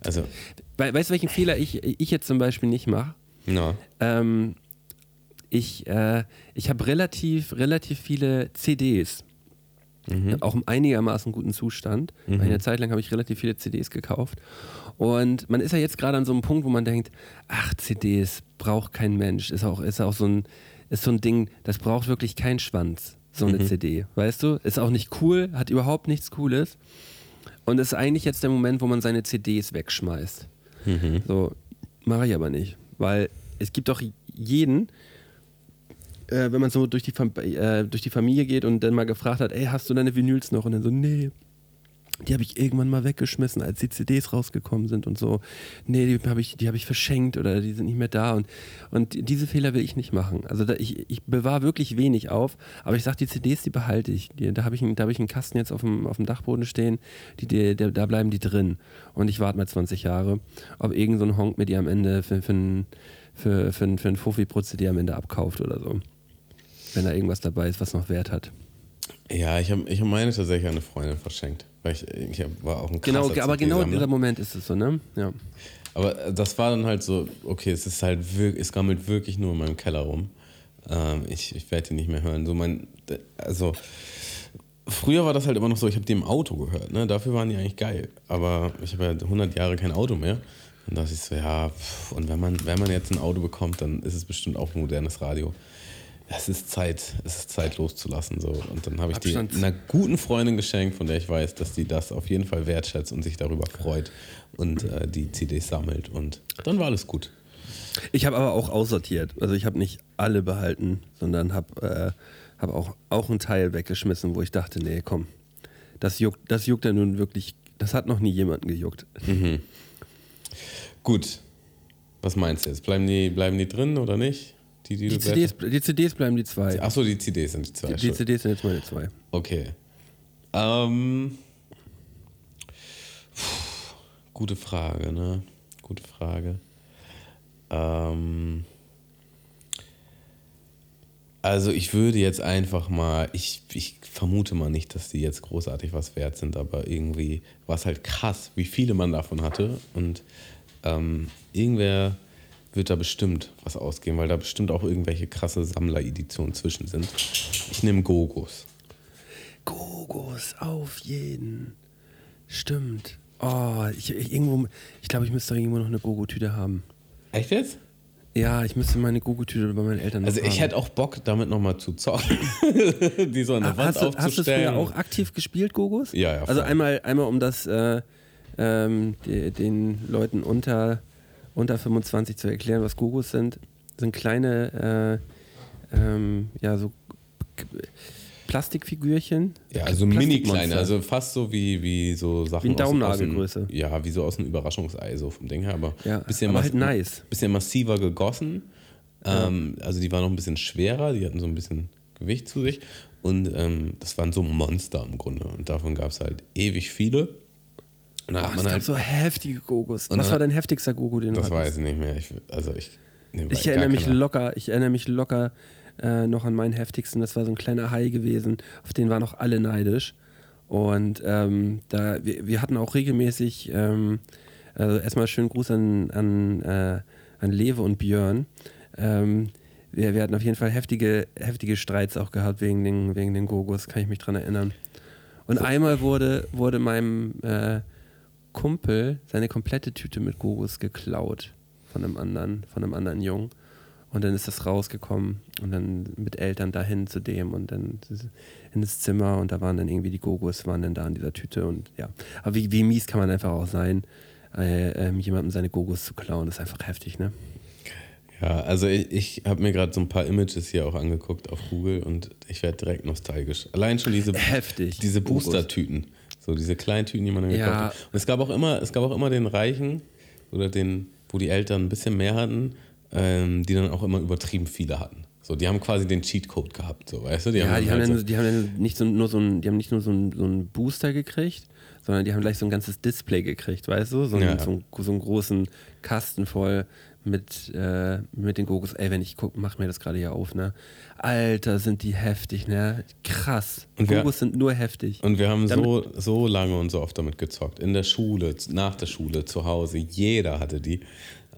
Also, we weißt du, welchen Fehler ich, ich jetzt zum Beispiel nicht mache? na. Ähm, ich äh, ich habe relativ, relativ viele CDs. Auch im einigermaßen guten Zustand. Eine Zeit lang habe ich relativ viele CDs gekauft. Und man ist ja jetzt gerade an so einem Punkt, wo man denkt, ach, CDs braucht kein Mensch. Ist auch, ist auch so ein, ist so ein Ding, das braucht wirklich keinen Schwanz, so eine CD. Weißt du? Ist auch nicht cool, hat überhaupt nichts Cooles. Und ist eigentlich jetzt der Moment, wo man seine CDs wegschmeißt. So, mache ich aber nicht. Weil es gibt doch jeden, äh, wenn man so durch die, äh, durch die Familie geht und dann mal gefragt hat, ey, hast du deine Vinyls noch? Und dann so, nee. Die habe ich irgendwann mal weggeschmissen, als die CDs rausgekommen sind und so. Nee, die habe ich, die hab ich verschenkt oder die sind nicht mehr da. Und, und diese Fehler will ich nicht machen. Also da, ich, ich bewahre wirklich wenig auf, aber ich sage, die CDs, die behalte ich. Die, da habe ich, hab ich einen Kasten jetzt auf dem, auf dem Dachboden stehen, die, die, der, da bleiben die drin. Und ich warte mal 20 Jahre, ob irgend so ein Honk mir die am Ende für, für, einen- für, für, einen- für einen Fuffi pro CD am Ende abkauft oder so. Wenn da irgendwas dabei ist, was noch Wert hat. Ja, ich habe ich hab meine tatsächlich an eine Freundin verschenkt. Weil ich, ich war auch ein Genau, aber genau CD-Sammler. dieser Moment ist es so, ne? Ja. Aber das war dann halt so, okay, es ist halt wirklich, es gammelt wirklich nur in meinem Keller rum. Ähm, ich ich werde die nicht mehr hören. So mein, also früher war das halt immer noch so, ich habe die im Auto gehört, ne? Dafür waren die eigentlich geil. Aber ich habe ja 100 Jahre kein Auto mehr. Und da dachte ich so, ja, pff, und wenn man, wenn man jetzt ein Auto bekommt, dann ist es bestimmt auch ein modernes Radio. Es ist Zeit, es ist Zeit loszulassen. So. Und dann habe ich die einer guten Freundin geschenkt, von der ich weiß, dass die das auf jeden Fall wertschätzt und sich darüber freut und äh, die CDs sammelt. Und dann war alles gut. Ich habe aber auch aussortiert. Also ich habe nicht alle behalten, sondern habe äh, hab auch, auch einen Teil weggeschmissen, wo ich dachte, nee, komm, das juckt, das juckt ja nun wirklich Das hat noch nie jemanden gejuckt. Gut. Was meinst du jetzt? Bleiben die, bleiben die drin oder nicht? Die, die, Die CDs, die CDs bleiben die zwei. Achso, die CDs sind die zwei. Die. CDs sind jetzt meine zwei. Okay. Ähm, puh, gute Frage, ne? Gute Frage. Ähm, also ich würde jetzt einfach mal, ich, ich vermute mal nicht, dass die jetzt großartig was wert sind, aber irgendwie war es halt krass, wie viele man davon hatte. Und ähm, irgendwer wird da bestimmt was ausgeben, weil da bestimmt auch irgendwelche krasse Sammlereditionen zwischen sind. Ich nehme Gogos. Gogos, auf jeden. Stimmt. Oh, ich, ich, irgendwo, ich glaube, ich müsste doch irgendwo noch eine Gogo-Tüte haben. Echt jetzt? Ja, ich müsste meine Gogo-Tüte bei meinen Eltern Also ich haben. hätte auch Bock, damit nochmal zu zocken. die so an der Ah, Wand hast, du, hast du aufzustellen. früher auch aktiv gespielt, Gogos? Ja, ja, Also einmal, einmal um das äh, ähm, die, den Leuten unter, unter 25 zu erklären, was Gogos sind. Sind kleine, äh, ähm, ja, so Plastikfigürchen. ja, also mini kleine, also fast so wie, wie so Sachen Wie Daumennagelgröße. Ja, wie so aus einem Überraschungsei, so vom Ding her, aber Ja, bisschen, aber halt nice. bisschen massiver gegossen. Ähm, also die waren noch ein bisschen schwerer, die hatten so ein bisschen Gewicht zu sich. Und ähm, das waren so Monster im Grunde. Und davon gab es halt ewig viele. Und da Oh, hat es man gab halt, so heftige Gogos. Und Was dann- war dein heftigster Gogo, den du das weiß ich nicht mehr. Ich, also ich, nee, Ich erinnere mich keine- locker, ich erinnere mich locker äh, noch an meinen heftigsten. Das war so ein kleiner Hai gewesen, auf den waren auch alle neidisch. Und ähm, da, wir, wir hatten auch regelmäßig, ähm, also erstmal schönen Gruß an, an, äh, an Lewe und Björn. Ähm, wir, wir hatten auf jeden Fall heftige, heftige Streits auch gehabt wegen den, wegen den Gogos, kann ich mich dran erinnern. Und einmal wurde, wurde meinem äh, Kumpel seine komplette Tüte mit Gogos geklaut von einem anderen, von einem anderen Jungen. Und dann ist das rausgekommen und dann mit Eltern dahin zu dem und dann in das Zimmer und da waren dann irgendwie die Gogos, waren dann da in dieser Tüte und ja. Aber wie, wie mies kann man einfach auch sein, äh, ähm, jemandem seine Gogos zu klauen, das ist einfach heftig, ne? Ja, also ich, ich habe mir gerade so ein paar Images hier auch angeguckt auf Google und ich werde direkt nostalgisch. Allein schon diese, Heftig. diese. Booster-Tüten. So diese kleinen Tüten, die man dann Ja. gekauft hat. Und es gab auch immer, es gab auch immer den Reichen oder den, wo die Eltern ein bisschen mehr hatten, ähm, die dann auch immer übertrieben viele hatten. So, die haben quasi den Cheatcode gehabt, so, weißt du? ja, dann die haben, halt dann, so- die haben dann nicht so, nur so ein, die haben nicht nur so ein, so ein Booster gekriegt, sondern die haben gleich so ein ganzes Display gekriegt, weißt du? So, Ja, ja. so, einen, so einen großen Kasten voll mit, äh, mit den Gogos. Ey, wenn ich guck, mach mir das gerade hier auf, ne? Alter, sind die heftig, ne? Krass. Und wir- Gogos sind nur heftig. Und wir haben Damit- so, so lange und so oft damit gezockt. In der Schule, nach der Schule, zu Hause. Jeder hatte die.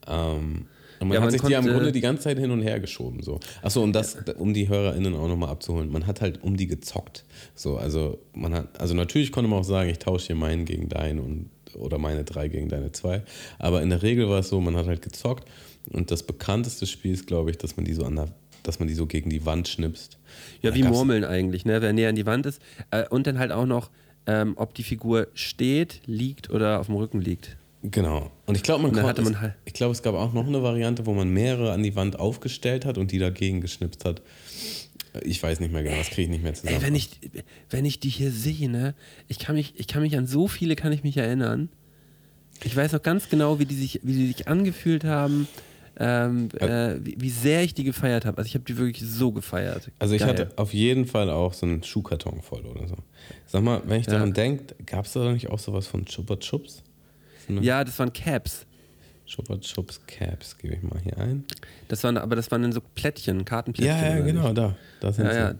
Ähm, und man Ja, hat man sich die am konnte- Grunde die ganze Zeit hin und her geschoben. So. Achso, und das, um die HörerInnen auch nochmal abzuholen, man hat halt um die gezockt. So, also man hat, also natürlich konnte man auch sagen, ich tausche hier meinen gegen deinen und oder meine drei gegen deine zwei. Aber in der Regel war es so, man hat halt gezockt. Und das bekannteste Spiel ist, glaube ich, dass man die so an der, dass man die so gegen die Wand schnipst. Ja, Da wie Murmeln eigentlich, ne? Wer näher an die Wand ist. Äh, und dann halt auch noch, ähm, ob die Figur steht, liegt oder auf dem Rücken liegt. Genau. Und ich glaube, man, man halt- ich glaube, es gab auch noch eine Variante, wo man mehrere an die Wand aufgestellt hat und die dagegen geschnipst hat. Ich weiß nicht mehr genau, das kriege ich nicht mehr zusammen. Ey, wenn ich, wenn ich die hier sehe, ne, ich kann mich, ich kann mich an so viele kann ich mich erinnern. Ich weiß noch ganz genau, wie die sich, wie die sich angefühlt haben, ähm, äh, wie, wie sehr ich die gefeiert habe. Also ich habe die wirklich so gefeiert. also ich Geil. hatte auf jeden Fall auch so einen Schuhkarton voll oder so. Sag mal, wenn ich Ja. daran denke, gab es da nicht auch sowas von Chupa Chups? Ja, das waren Caps. Chupa Chups Caps, gebe ich mal hier ein. Das waren, aber das waren dann so Plättchen, Kartenplättchen. Ja, ja, genau, nicht? da. Da sind Ja, sie. ja.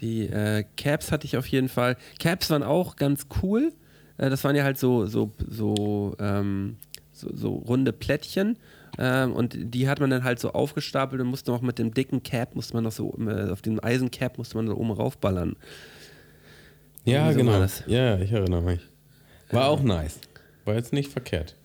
Die äh, Caps hatte ich auf jeden Fall. Caps waren auch ganz cool. Äh, das waren ja halt so, so, so, ähm, so, so runde Plättchen. Ähm, und die hat man dann halt so aufgestapelt und musste auch mit dem dicken Cap, musste man noch so, äh, auf dem Eisencap musste man da oben raufballern. Ja, so genau. Ja, ich erinnere mich. War auch nice. War jetzt nicht verkehrt.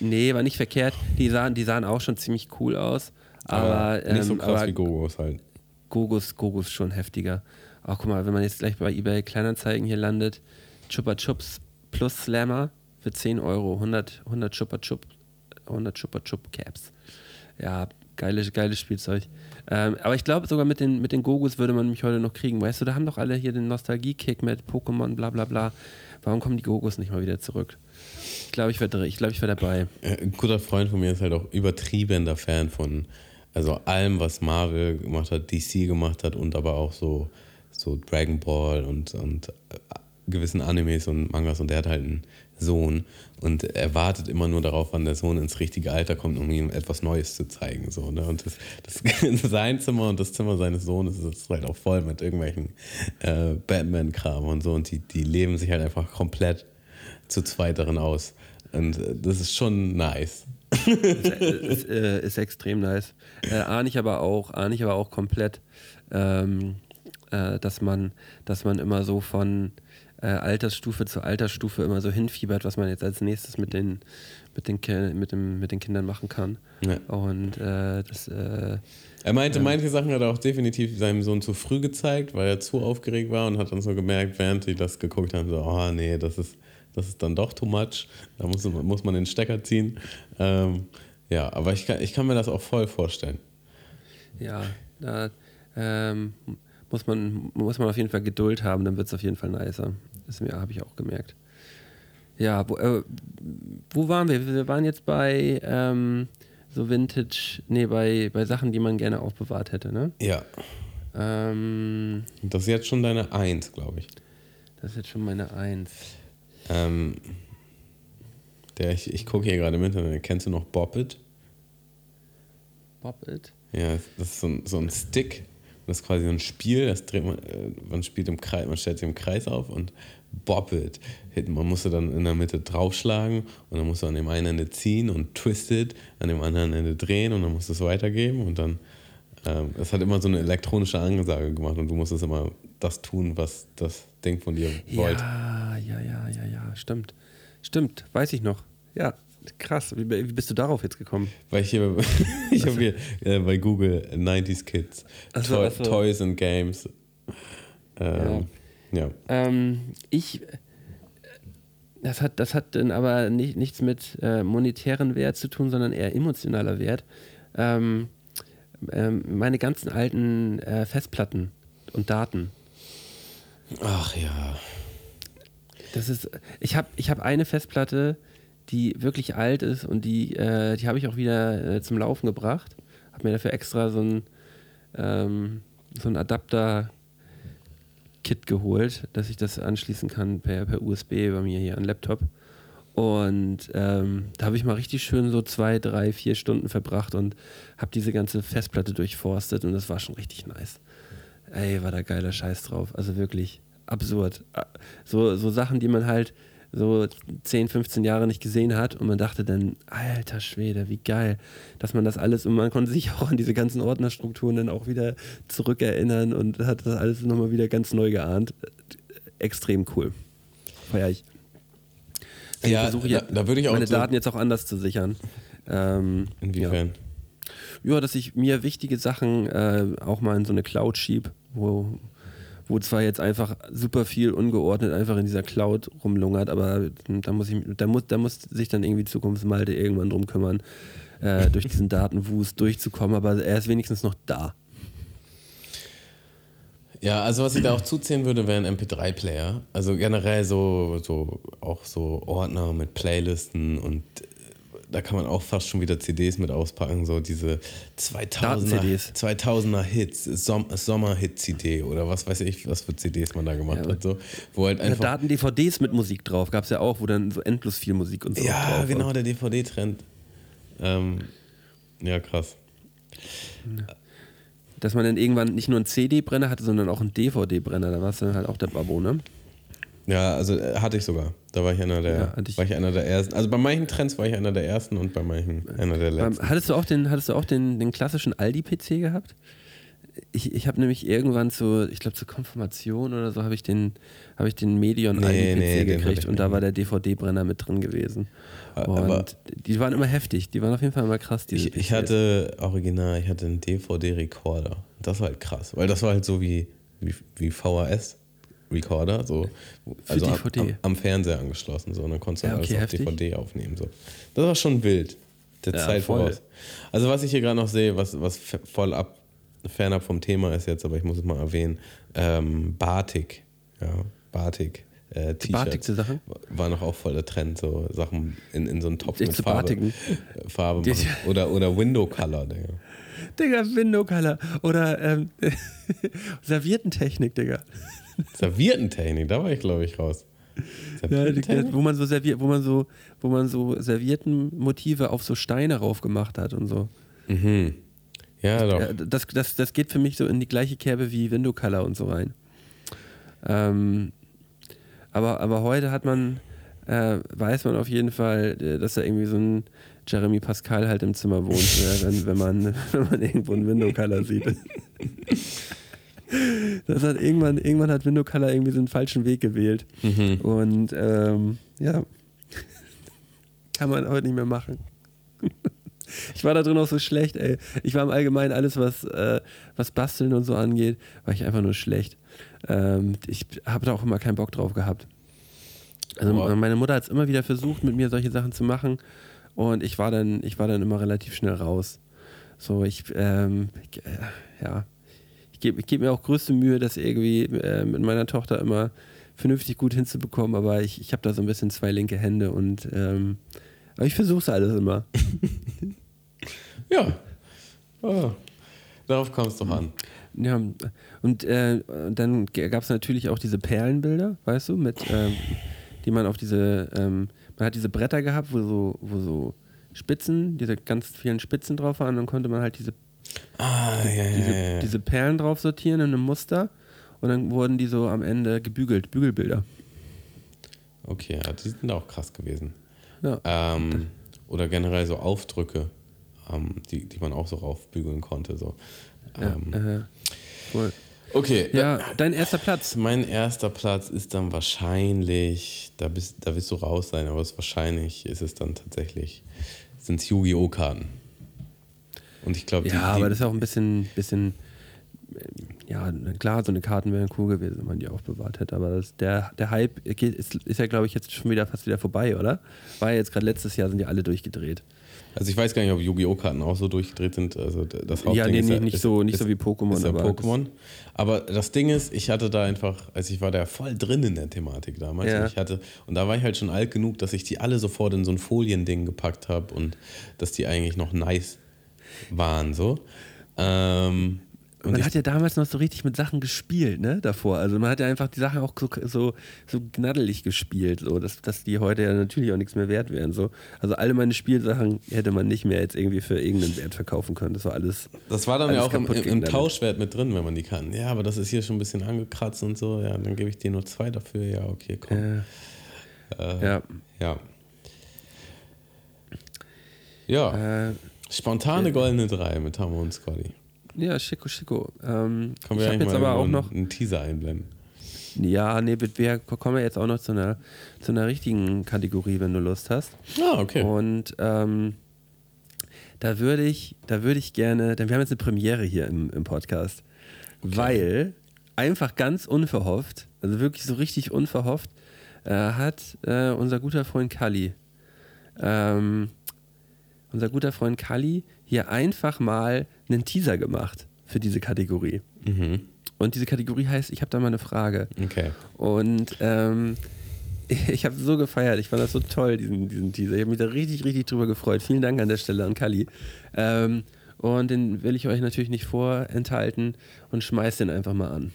Nee, war nicht verkehrt. Die sahen, die sahen auch schon ziemlich cool aus. Aber, nicht so ähm, krass aber wie Gogos halt. Gogos, Gogos schon heftiger. Auch guck mal, wenn man jetzt gleich bei eBay Kleinanzeigen hier landet, Chupa Chups plus Slammer für 10 Euro, 100, 100 Chupa Chup, 100 Chupa Chup Caps. Ja, Geiles, geiles Spielzeug. Ähm, aber ich glaube, sogar mit den, mit den Gogus würde man mich heute noch kriegen. Weißt du, da haben doch alle hier den Nostalgie-Kick mit Pokémon, bla bla bla. Warum kommen die Gogus nicht mal wieder zurück? Ich glaube, ich wäre ich glaub, ich wär dabei. Äh, Ein guter Freund von mir ist halt auch übertriebener Fan von also allem, was Marvel gemacht hat, DC gemacht hat und aber auch so, so Dragon Ball und, und äh, gewissen Animes und Mangas und der hat halt einen Sohn und er wartet immer nur darauf, wann der Sohn ins richtige Alter kommt, um ihm etwas Neues zu zeigen. So, ne? Und das, das, sein Zimmer und das Zimmer seines Sohnes ist halt auch voll mit irgendwelchen äh, Batman-Kram und so und die, die leben sich halt einfach komplett zu zweit darin aus. Und äh, das ist schon nice. ist, äh, ist extrem nice. Äh, ahne ich aber auch, ahne ich aber auch komplett, ähm, äh, dass man, dass man immer so von äh, Altersstufe zu Altersstufe immer so hinfiebert, was man jetzt als nächstes mit den, mit den, mit dem, mit den Kindern machen kann. Ja. Und äh, das, äh, Er meinte, manche Sachen hat er auch definitiv seinem Sohn zu früh gezeigt, weil er zu aufgeregt war und hat dann so gemerkt, während die das geguckt haben, so, oh nee, das ist, das ist dann doch too much. Da muss, muss man den Stecker ziehen. Ähm, ja, aber ich kann, ich kann mir das auch voll vorstellen. ja, da ähm, muss, man, muss man auf jeden Fall Geduld haben, dann wird es auf jeden Fall nicer. Das habe ich auch gemerkt. Ja, wo, äh, wo waren wir? Wir waren jetzt bei ähm, so Vintage, nee, bei, bei Sachen, die man gerne aufbewahrt hätte, ne? Ja. Ähm, Das ist jetzt schon deine Eins, glaube ich. das ist jetzt schon meine Eins. Ähm, der, ich ich gucke hier gerade im Internet. Kennst du noch Bobbit? Bob It? Ja, das ist so ein, so ein Stick. Das ist quasi so ein Spiel, das dreht man, äh, man spielt im Kreis, man stellt sich im Kreis auf und bobbit. Man musste dann in der Mitte draufschlagen und dann musst du an dem einen Ende ziehen und twisted, an dem anderen Ende drehen und dann musst du es weitergeben und dann, ähm, es hat immer so eine elektronische Ansage gemacht und du musstest immer das tun, was das Ding von dir wollte. Ja, ja, ja, ja, ja, stimmt. Stimmt, weiß ich noch. Ja, krass. Wie, wie bist du darauf jetzt gekommen? Weil ich hier, ich habe hier äh, bei Google 90s Kids, Ach so, Toy, ach so. Toys and Games. Ähm, ja. Ähm, ich. Das hat, das hat dann aber nicht, nichts mit äh, monetären Wert zu tun, sondern eher emotionaler Wert. Ähm, ähm, meine ganzen alten äh, Festplatten und Daten. Ach ja. Das ist, ich habe ich hab eine Festplatte, die wirklich alt ist und die, äh, die habe ich auch wieder äh, zum Laufen gebracht. Habe mir dafür extra so ein, ähm, so ein Adapter-Kit geholt, dass ich das anschließen kann per, per USB bei mir hier an Laptop. Und ähm, da habe ich mal richtig schön so zwei, drei, vier Stunden verbracht und habe diese ganze Festplatte durchforstet und das war schon richtig nice. Ey, war da geiler Scheiß drauf. Also wirklich absurd. Ah, So, so Sachen, die man halt so 10, 15 Jahre nicht gesehen hat und man dachte dann, alter Schwede, wie geil, dass man das alles und man konnte sich auch an diese ganzen Ordnerstrukturen dann auch wieder zurückerinnern und hat das alles nochmal wieder ganz neu geahnt. Extrem cool. Feier ich. Deswegen Ja, versuche da- da würde ich auch meine so- Daten jetzt auch anders zu sichern. Ähm, Inwiefern? ja, dass ich mir wichtige Sachen äh, auch mal in so eine Cloud schieb, wo, wo zwar jetzt einfach super viel ungeordnet einfach in dieser Cloud rumlungert, aber da muss ich, da muss, da muss sich dann irgendwie Zukunftsmalte irgendwann drum kümmern, äh, durch diesen Datenwust durchzukommen, aber er ist wenigstens noch da. Ja, also was ich da auch zuzählen würde, wäre ein MP3-Player. Also generell so, so auch so Ordner mit Playlisten und da kann man auch fast schon wieder CDs mit auspacken, so diese 2000er, Daten-CDs. 2000er Hits, Som Sommer-Hit-CD oder was weiß ich, was für CDs man da gemacht Ja, hat. So, wo halt Ja, einfach, Daten-DVDs mit Musik drauf gab es ja auch, wo dann so endlos viel Musik und so ja, drauf war. genau, der DVD-Trend. Ähm, ja, krass. Dass man dann irgendwann nicht nur einen CD-Brenner hatte, sondern auch einen DVD-Brenner, da warst du dann halt auch der Babo, ne? Ja, also äh, hatte ich sogar. Da war ich einer der, Ja, ich- war ich einer der ersten. Also bei manchen Trends war ich einer der ersten und bei manchen einer der letzten. hattest du auch den, hattest du auch den, den klassischen Aldi-PC gehabt? Ich, ich habe nämlich irgendwann zu, ich glaube zur Konfirmation oder so, habe ich den, habe ich den Medion Nee, Aldi-PC nee, gekriegt und da war der DVD-Brenner mit drin gewesen. Aber- Und die waren immer heftig, die waren auf jeden Fall immer krass. Diese Ich, ich hatte original, ich hatte einen DVD-Recorder. Das war halt krass, weil das war halt so wie, wie, wie VHS-Recorder, so also am, am, Fernseher angeschlossen, so und dann konntest du Ja, halt okay, alles auf heftig. DVD aufnehmen. So. Das war schon wild. der Ja, Zeit voll. voraus. Also was ich hier gerade noch sehe, was, was voll ab, fernab vom Thema ist jetzt, aber ich muss es mal erwähnen, ähm, Batik. Ja, Batik. Äh, T-Shirts. Sachen? War noch auch voll der Trend, so Sachen in, in so einen Topf mit Farbe, äh, Farbe machen. Oder, oder Window Color, Digga. Digga, Window Color. Oder ähm, Serviertentechnik, Digga. Serviertentechnik, da war ich, glaube ich, raus. Ja, wo man so serviert, wo man so, wo man so Serviettenmotive auf so Steine raufgemacht hat und so. Mhm. Ja, doch. Ja, das, das, das geht für mich so in die gleiche Kerbe wie Window Color und so rein. Ähm, aber, aber heute hat man, äh, weiß man auf jeden Fall, äh, dass da irgendwie so ein Jeremy Pascal halt im Zimmer wohnt, äh, wenn, wenn, man, wenn man irgendwo einen Window Color sieht. Das hat irgendwann, irgendwann hat Window Color irgendwie so einen falschen Weg gewählt. Mhm. Und ähm, ja, kann man heute nicht mehr machen. Ich war da drin auch so schlecht, ey. Ich war im Allgemeinen alles, was, äh, was Basteln und so angeht, war ich einfach nur schlecht. Ähm, ich habe da auch immer keinen Bock drauf gehabt. Also Boah. meine Mutter hat es immer wieder versucht, mit mir solche Sachen zu machen und ich war dann, ich war dann immer relativ schnell raus. So, ich, ähm, ich, äh, ja, gebe ich geb mir auch größte Mühe, das irgendwie äh, mit meiner Tochter immer vernünftig gut hinzubekommen, aber ich, ich habe da so ein bisschen zwei linke Hände und ähm, aber ich versuche es alles immer. Ja. Ah. Darauf kam es doch an. Ja, und äh, dann gab es natürlich auch diese Perlenbilder, weißt du, mit, ähm, die man auf diese, ähm, man hat diese Bretter gehabt, wo so, wo so Spitzen, diese ganz vielen Spitzen drauf waren, und dann konnte man halt diese, Ah, ja, ja, diese, ja, ja. diese Perlen drauf sortieren in einem Muster und dann wurden die so am Ende gebügelt, Bügelbilder. Okay, ja, die sind auch krass gewesen. Ja. Ähm, oder generell so Aufdrücke, ähm, die, die man auch so raufbügeln konnte. So. Ähm, Äh, cool. okay, Ja, dein erster Platz. mein erster Platz ist dann wahrscheinlich, da, bist, da wirst du raus sein, aber es wahrscheinlich ist es dann tatsächlich, sind es Yu-Gi-Oh! Karten. Und ich glaube, die, Ja, die, aber das ist auch ein bisschen, bisschen äh, ja, klar, so eine Karten wären cool gewesen, wenn man die aufbewahrt hätte, aber das, der, der Hype geht, ist, ist ja, glaube ich, jetzt schon wieder fast wieder vorbei, oder? War ja jetzt gerade letztes Jahr, sind ja alle durchgedreht. also ich weiß gar nicht, ob Yu-Gi-Oh! Karten auch so durchgedreht sind. Also das Ja, nee, ist nee, nicht so- nicht ist, so wie Pokémon, Ist ja aber Pokémon. Aber das Ding ist, ich hatte da einfach, also ich war da voll drin in der Thematik damals. Ja. Und, ich hatte, und da war ich halt schon alt genug, dass ich die alle sofort in so ein Foliending gepackt habe und dass die eigentlich noch nice waren. So. Ähm, man hat ja damals noch so richtig mit Sachen gespielt, ne, davor. Also man hat ja einfach die Sachen auch so, so, so gnaddelig gespielt, so, dass, dass die heute ja natürlich auch nichts mehr wert wären. So. Also alle meine Spielsachen hätte man nicht mehr jetzt irgendwie für irgendeinen Wert verkaufen können. Das war alles. das war dann ja auch im, im, damit. Tauschwert mit drin, wenn man die kann. Ja, aber das ist hier schon ein bisschen angekratzt und so. Ja, dann gebe ich dir nur zwei dafür. Ja, okay, komm. Äh, Äh, ja. Ja. Ja, Äh, spontane goldene Drei mit Tamo und Scotty. ja, Chico, Chico. Ähm, Können ich wir eigentlich jetzt aber auch noch. einen, Teaser einblenden? Ja, nee, wir- wir kommen jetzt auch noch zu einer, zu einer richtigen Kategorie, wenn du Lust hast. Ah, okay. Und ähm, da würde ich, da würde ich gerne, denn wir haben jetzt eine Premiere hier im, im Podcast, weil einfach ganz unverhofft, also wirklich so richtig unverhofft, äh, hat äh, unser guter Freund Kali, ähm, unser guter Freund Kali hier einfach mal einen Teaser gemacht für diese Kategorie. Mhm. Und diese Kategorie heißt, ich habe da mal eine Frage. Okay. Und ähm, ich habe so gefeiert. Ich fand das so toll, diesen, diesen Teaser. Ich habe mich da richtig, richtig drüber gefreut. Vielen Dank an der Stelle an Kali. Ähm, und den will ich euch natürlich nicht vorenthalten und schmeiß den einfach mal an.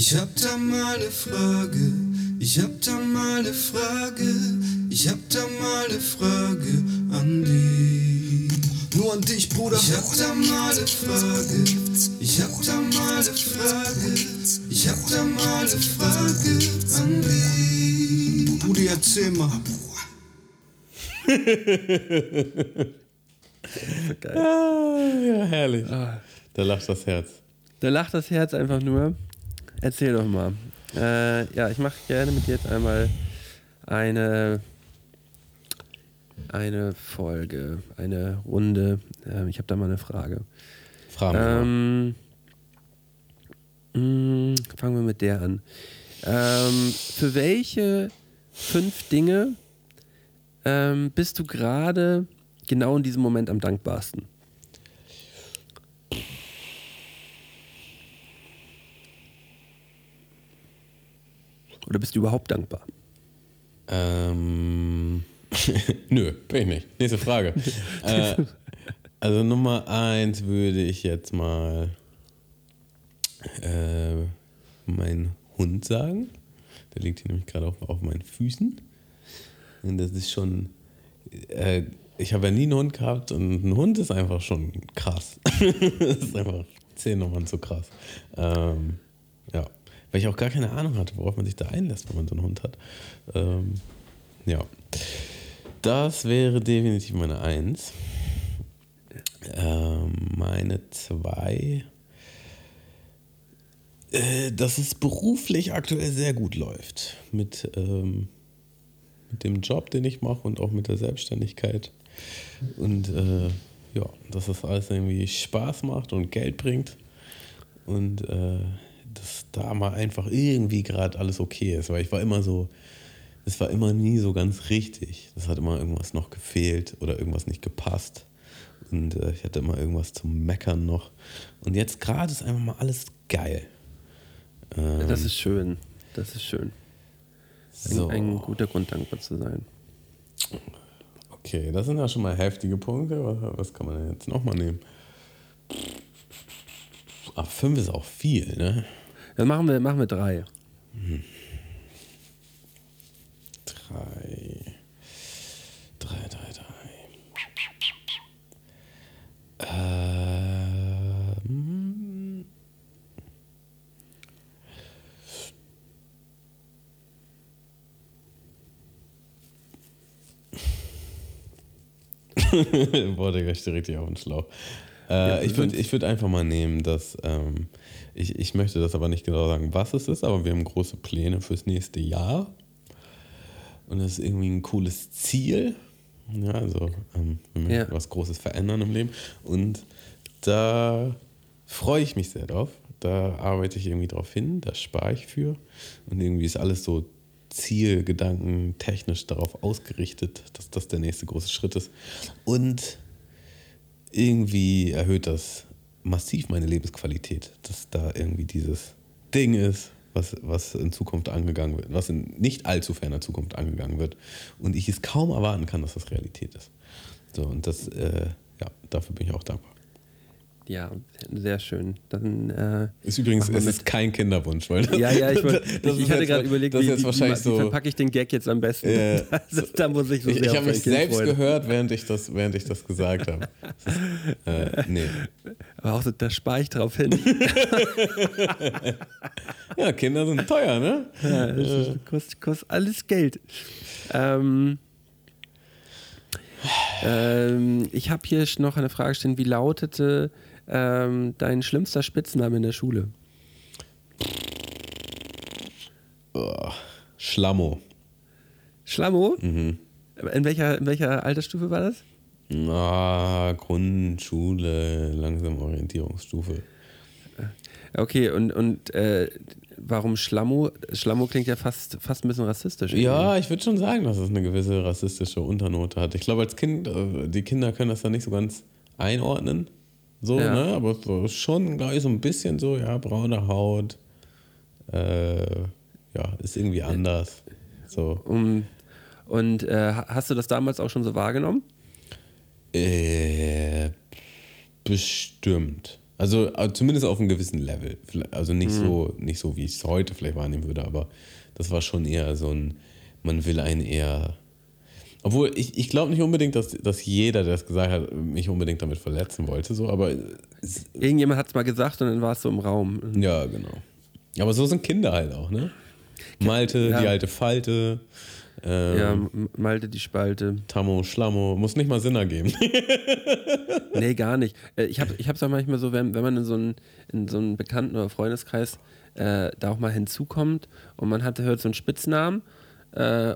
Ich hab da mal eine Frage, ich hab da mal eine Frage, ich hab da mal eine Frage an dich. Nur an dich, Bruder. Ich hab da mal eine Frage, ich hab da mal eine Frage, ich hab da mal eine Frage an dich. Brudi, erzähl mal. Geil. Ah, ja, herrlich. Da lacht das Herz. Da lacht das Herz einfach nur. Erzähl doch mal. Äh, ja, ich mache gerne mit dir jetzt einmal eine, eine Folge, eine Runde. Ähm, ich habe da mal eine Frage. Fragen. Ähm, mh, fangen wir mit der an. Ähm, für welche fünf Dinge ähm, bist du gerade genau in diesem Moment am dankbarsten? Oder bist du überhaupt dankbar? Ähm, nö, bin ich nicht. Nächste Frage. äh, also Nummer eins würde ich jetzt mal äh, mein Hund sagen. Der liegt hier nämlich gerade auf, auf meinen Füßen. Und das ist schon. Äh, ich habe ja nie einen Hund gehabt und ein Hund ist einfach schon krass. das ist einfach zehn Nummern zu krass. Ähm. Weil ich auch gar keine Ahnung hatte, worauf man sich da einlässt, wenn man so einen Hund hat. Ähm, ja. Das wäre definitiv meine Eins. Ähm, meine zwei. Äh, dass es beruflich aktuell sehr gut läuft. Mit, ähm, mit dem Job, den ich mache und auch mit der Selbstständigkeit. Und äh, ja, dass das alles irgendwie Spaß macht und Geld bringt. Und äh, dass da mal einfach irgendwie gerade alles okay ist. Weil ich war immer so, es war immer nie so ganz richtig. Es hat immer irgendwas noch gefehlt oder irgendwas nicht gepasst. Und äh, ich hatte immer irgendwas zum Meckern noch. Und jetzt gerade ist einfach mal alles geil. Ähm, Das ist schön. Das ist schön. Ein, so. ein guter Grund, dankbar zu sein. Okay, das sind ja schon mal heftige Punkte. Was, was kann man denn jetzt nochmal nehmen? Ach, fünf ist auch viel, ne? Dann machen wir, machen wir drei. Drei. Drei, drei, drei. Ähm. Boah, Digga, ich stehe richtig auf den Schlauch. Äh, ich würde ich würd einfach mal nehmen, dass ähm, ich, ich möchte das aber nicht genau sagen, was es ist, aber wir haben große Pläne fürs nächste Jahr. Und das ist irgendwie ein cooles Ziel. Ja, also ähm, wir möchten Ja. was Großes verändern im Leben. Und da freue ich mich sehr drauf. Da arbeite ich irgendwie drauf hin, da spare ich für. Und irgendwie ist alles so Zielgedanken technisch darauf ausgerichtet, dass das der nächste große Schritt ist. Und irgendwie erhöht das massiv meine Lebensqualität, dass da irgendwie dieses Ding ist, was, was in Zukunft angegangen wird, was in nicht allzu ferner Zukunft angegangen wird und ich es kaum erwarten kann, dass das Realität ist. So, und das, äh, ja, dafür bin ich auch dankbar. Ja, sehr schön. Dann, äh, Ist übrigens, es ist kein Kinderwunsch, weil das, Ja, ja, ich, wollt, ich, ich hatte gerade überlegt, wie, wie, wie so. verpacke ich den Gag jetzt am besten. Also, da muss ich so Ich, ich habe mich Kind selbst freuen. gehört, während ich das, während ich das gesagt habe. Das ist, äh, nee. Aber auch so, da spare ich drauf hin. Ja, Kinder sind teuer, ne? Ja, das ist- kostet, kostet alles Geld. Ähm, ähm, ich habe hier noch eine Frage stehen. Wie lautete ähm, dein schlimmster Spitzname in der Schule? Oh, Schlammo. Schlammo? Mhm. In, welcher, in welcher Altersstufe war das? Ah, Grundschule, langsam Orientierungsstufe. Okay, und, und äh, warum Schlammo? Schlammo klingt ja fast, fast ein bisschen rassistisch. Ja, ich würde schon sagen, dass es eine gewisse rassistische Unternote hat. Ich glaube, als Kind, äh, die Kinder können das da nicht so ganz einordnen. So, Ja. ne? Aber so schon, glaube ich, so ein bisschen so, ja, braune Haut. Äh, ja, ist irgendwie anders. So. Um, und äh, hast du das damals auch schon so wahrgenommen? Äh, bestimmt. Also äh, zumindest auf einem gewissen Level. Also nicht so, nicht so, wie ich es heute vielleicht wahrnehmen würde, aber das war schon eher so ein, man will einen eher. Obwohl, ich, ich glaube nicht unbedingt, dass, dass jeder, der es gesagt hat, mich unbedingt damit verletzen wollte, so, aber Irgendjemand hat es mal gesagt und dann war es so im Raum. ja, genau. Aber so sind Kinder halt auch, ne? Malte, Ja. die alte Falte, ähm, Ja, Malte die Spalte. Tammo, Schlammo, muss nicht mal Sinn ergeben. Nee, gar nicht. Äh, Ich habe es auch manchmal so, wenn, wenn man in so einen, in so einen Bekannten- oder Freundeskreis äh, da auch mal hinzukommt und man hatte hört so einen Spitznamen äh,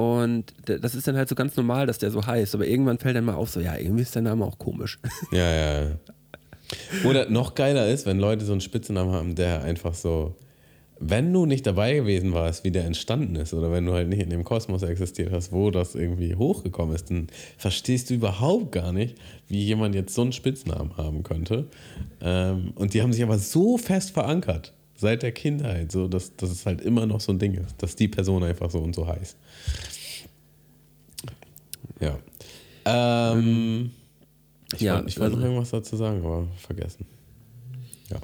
und das ist dann halt so ganz normal, dass der so heißt, aber irgendwann fällt dann mal auf, so ja, irgendwie ist der Name auch komisch. Ja, ja. ja. Oder noch geiler ist, wenn Leute so einen Spitzennamen haben, der einfach so wenn du nicht dabei gewesen warst, wie der entstanden ist, oder wenn du halt nicht in dem Kosmos existiert hast, wo das irgendwie hochgekommen ist, dann verstehst du überhaupt gar nicht, wie jemand jetzt so einen Spitznamen haben könnte. Ähm, und die haben sich aber so fest verankert, seit der Kindheit, so dass, dass es halt immer noch so ein Ding ist, dass die Person einfach so und so heißt. Ja. Ähm, ich Ja, wollte ich wollte noch also- irgendwas dazu sagen, aber vergessen. Ja.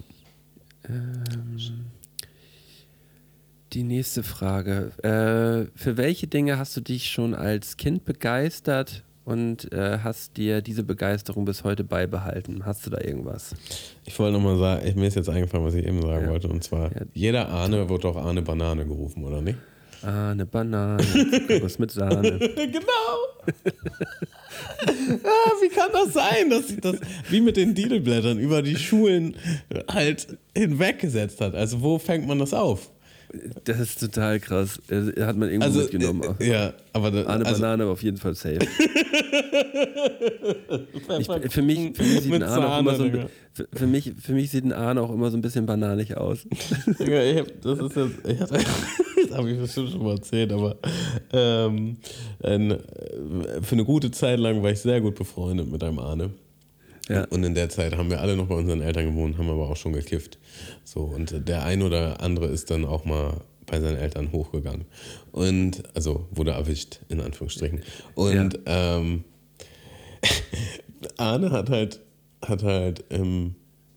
Die nächste Frage. Äh, für welche Dinge hast du dich schon als Kind begeistert und äh, hast dir diese Begeisterung bis heute beibehalten? Hast du da irgendwas? Ich wollte nochmal sagen, ich, mir ist jetzt eingefallen, was ich eben sagen Ja. wollte. Und zwar, Ja. jeder Ahne wird auch Ahne Banane gerufen, oder nicht? Ah, eine Banane, Zuckerguss mit Sahne. genau! ah, wie kann das sein, dass sich das wie mit den Didelblättern über die Schulen halt hinweggesetzt hat? Also, wo fängt man das auf? Das ist total krass. Äh, Hat man irgendwo Also, mitgenommen. äh, ja, aber da, Eine also, Banane war auf jeden Fall safe. Ich, für, mich, für mich sieht ein Ahn auch immer so ein, für, für, mich, für mich sieht ein Ahn auch immer so ein bisschen bananig aus. Digga, ich hab, das ist jetzt, ich hatte, das habe ich bestimmt schon mal erzählt, aber ähm, ein, äh, für eine gute Zeit lang war ich sehr gut befreundet mit einem Ahne. Ja. Und in der Zeit haben wir alle noch bei unseren Eltern gewohnt, haben aber auch schon gekifft. So, und der ein oder andere ist dann auch mal bei seinen Eltern hochgegangen. Und, also wurde erwischt, in Anführungsstrichen. Und ähm, Arne hat halt, hat halt im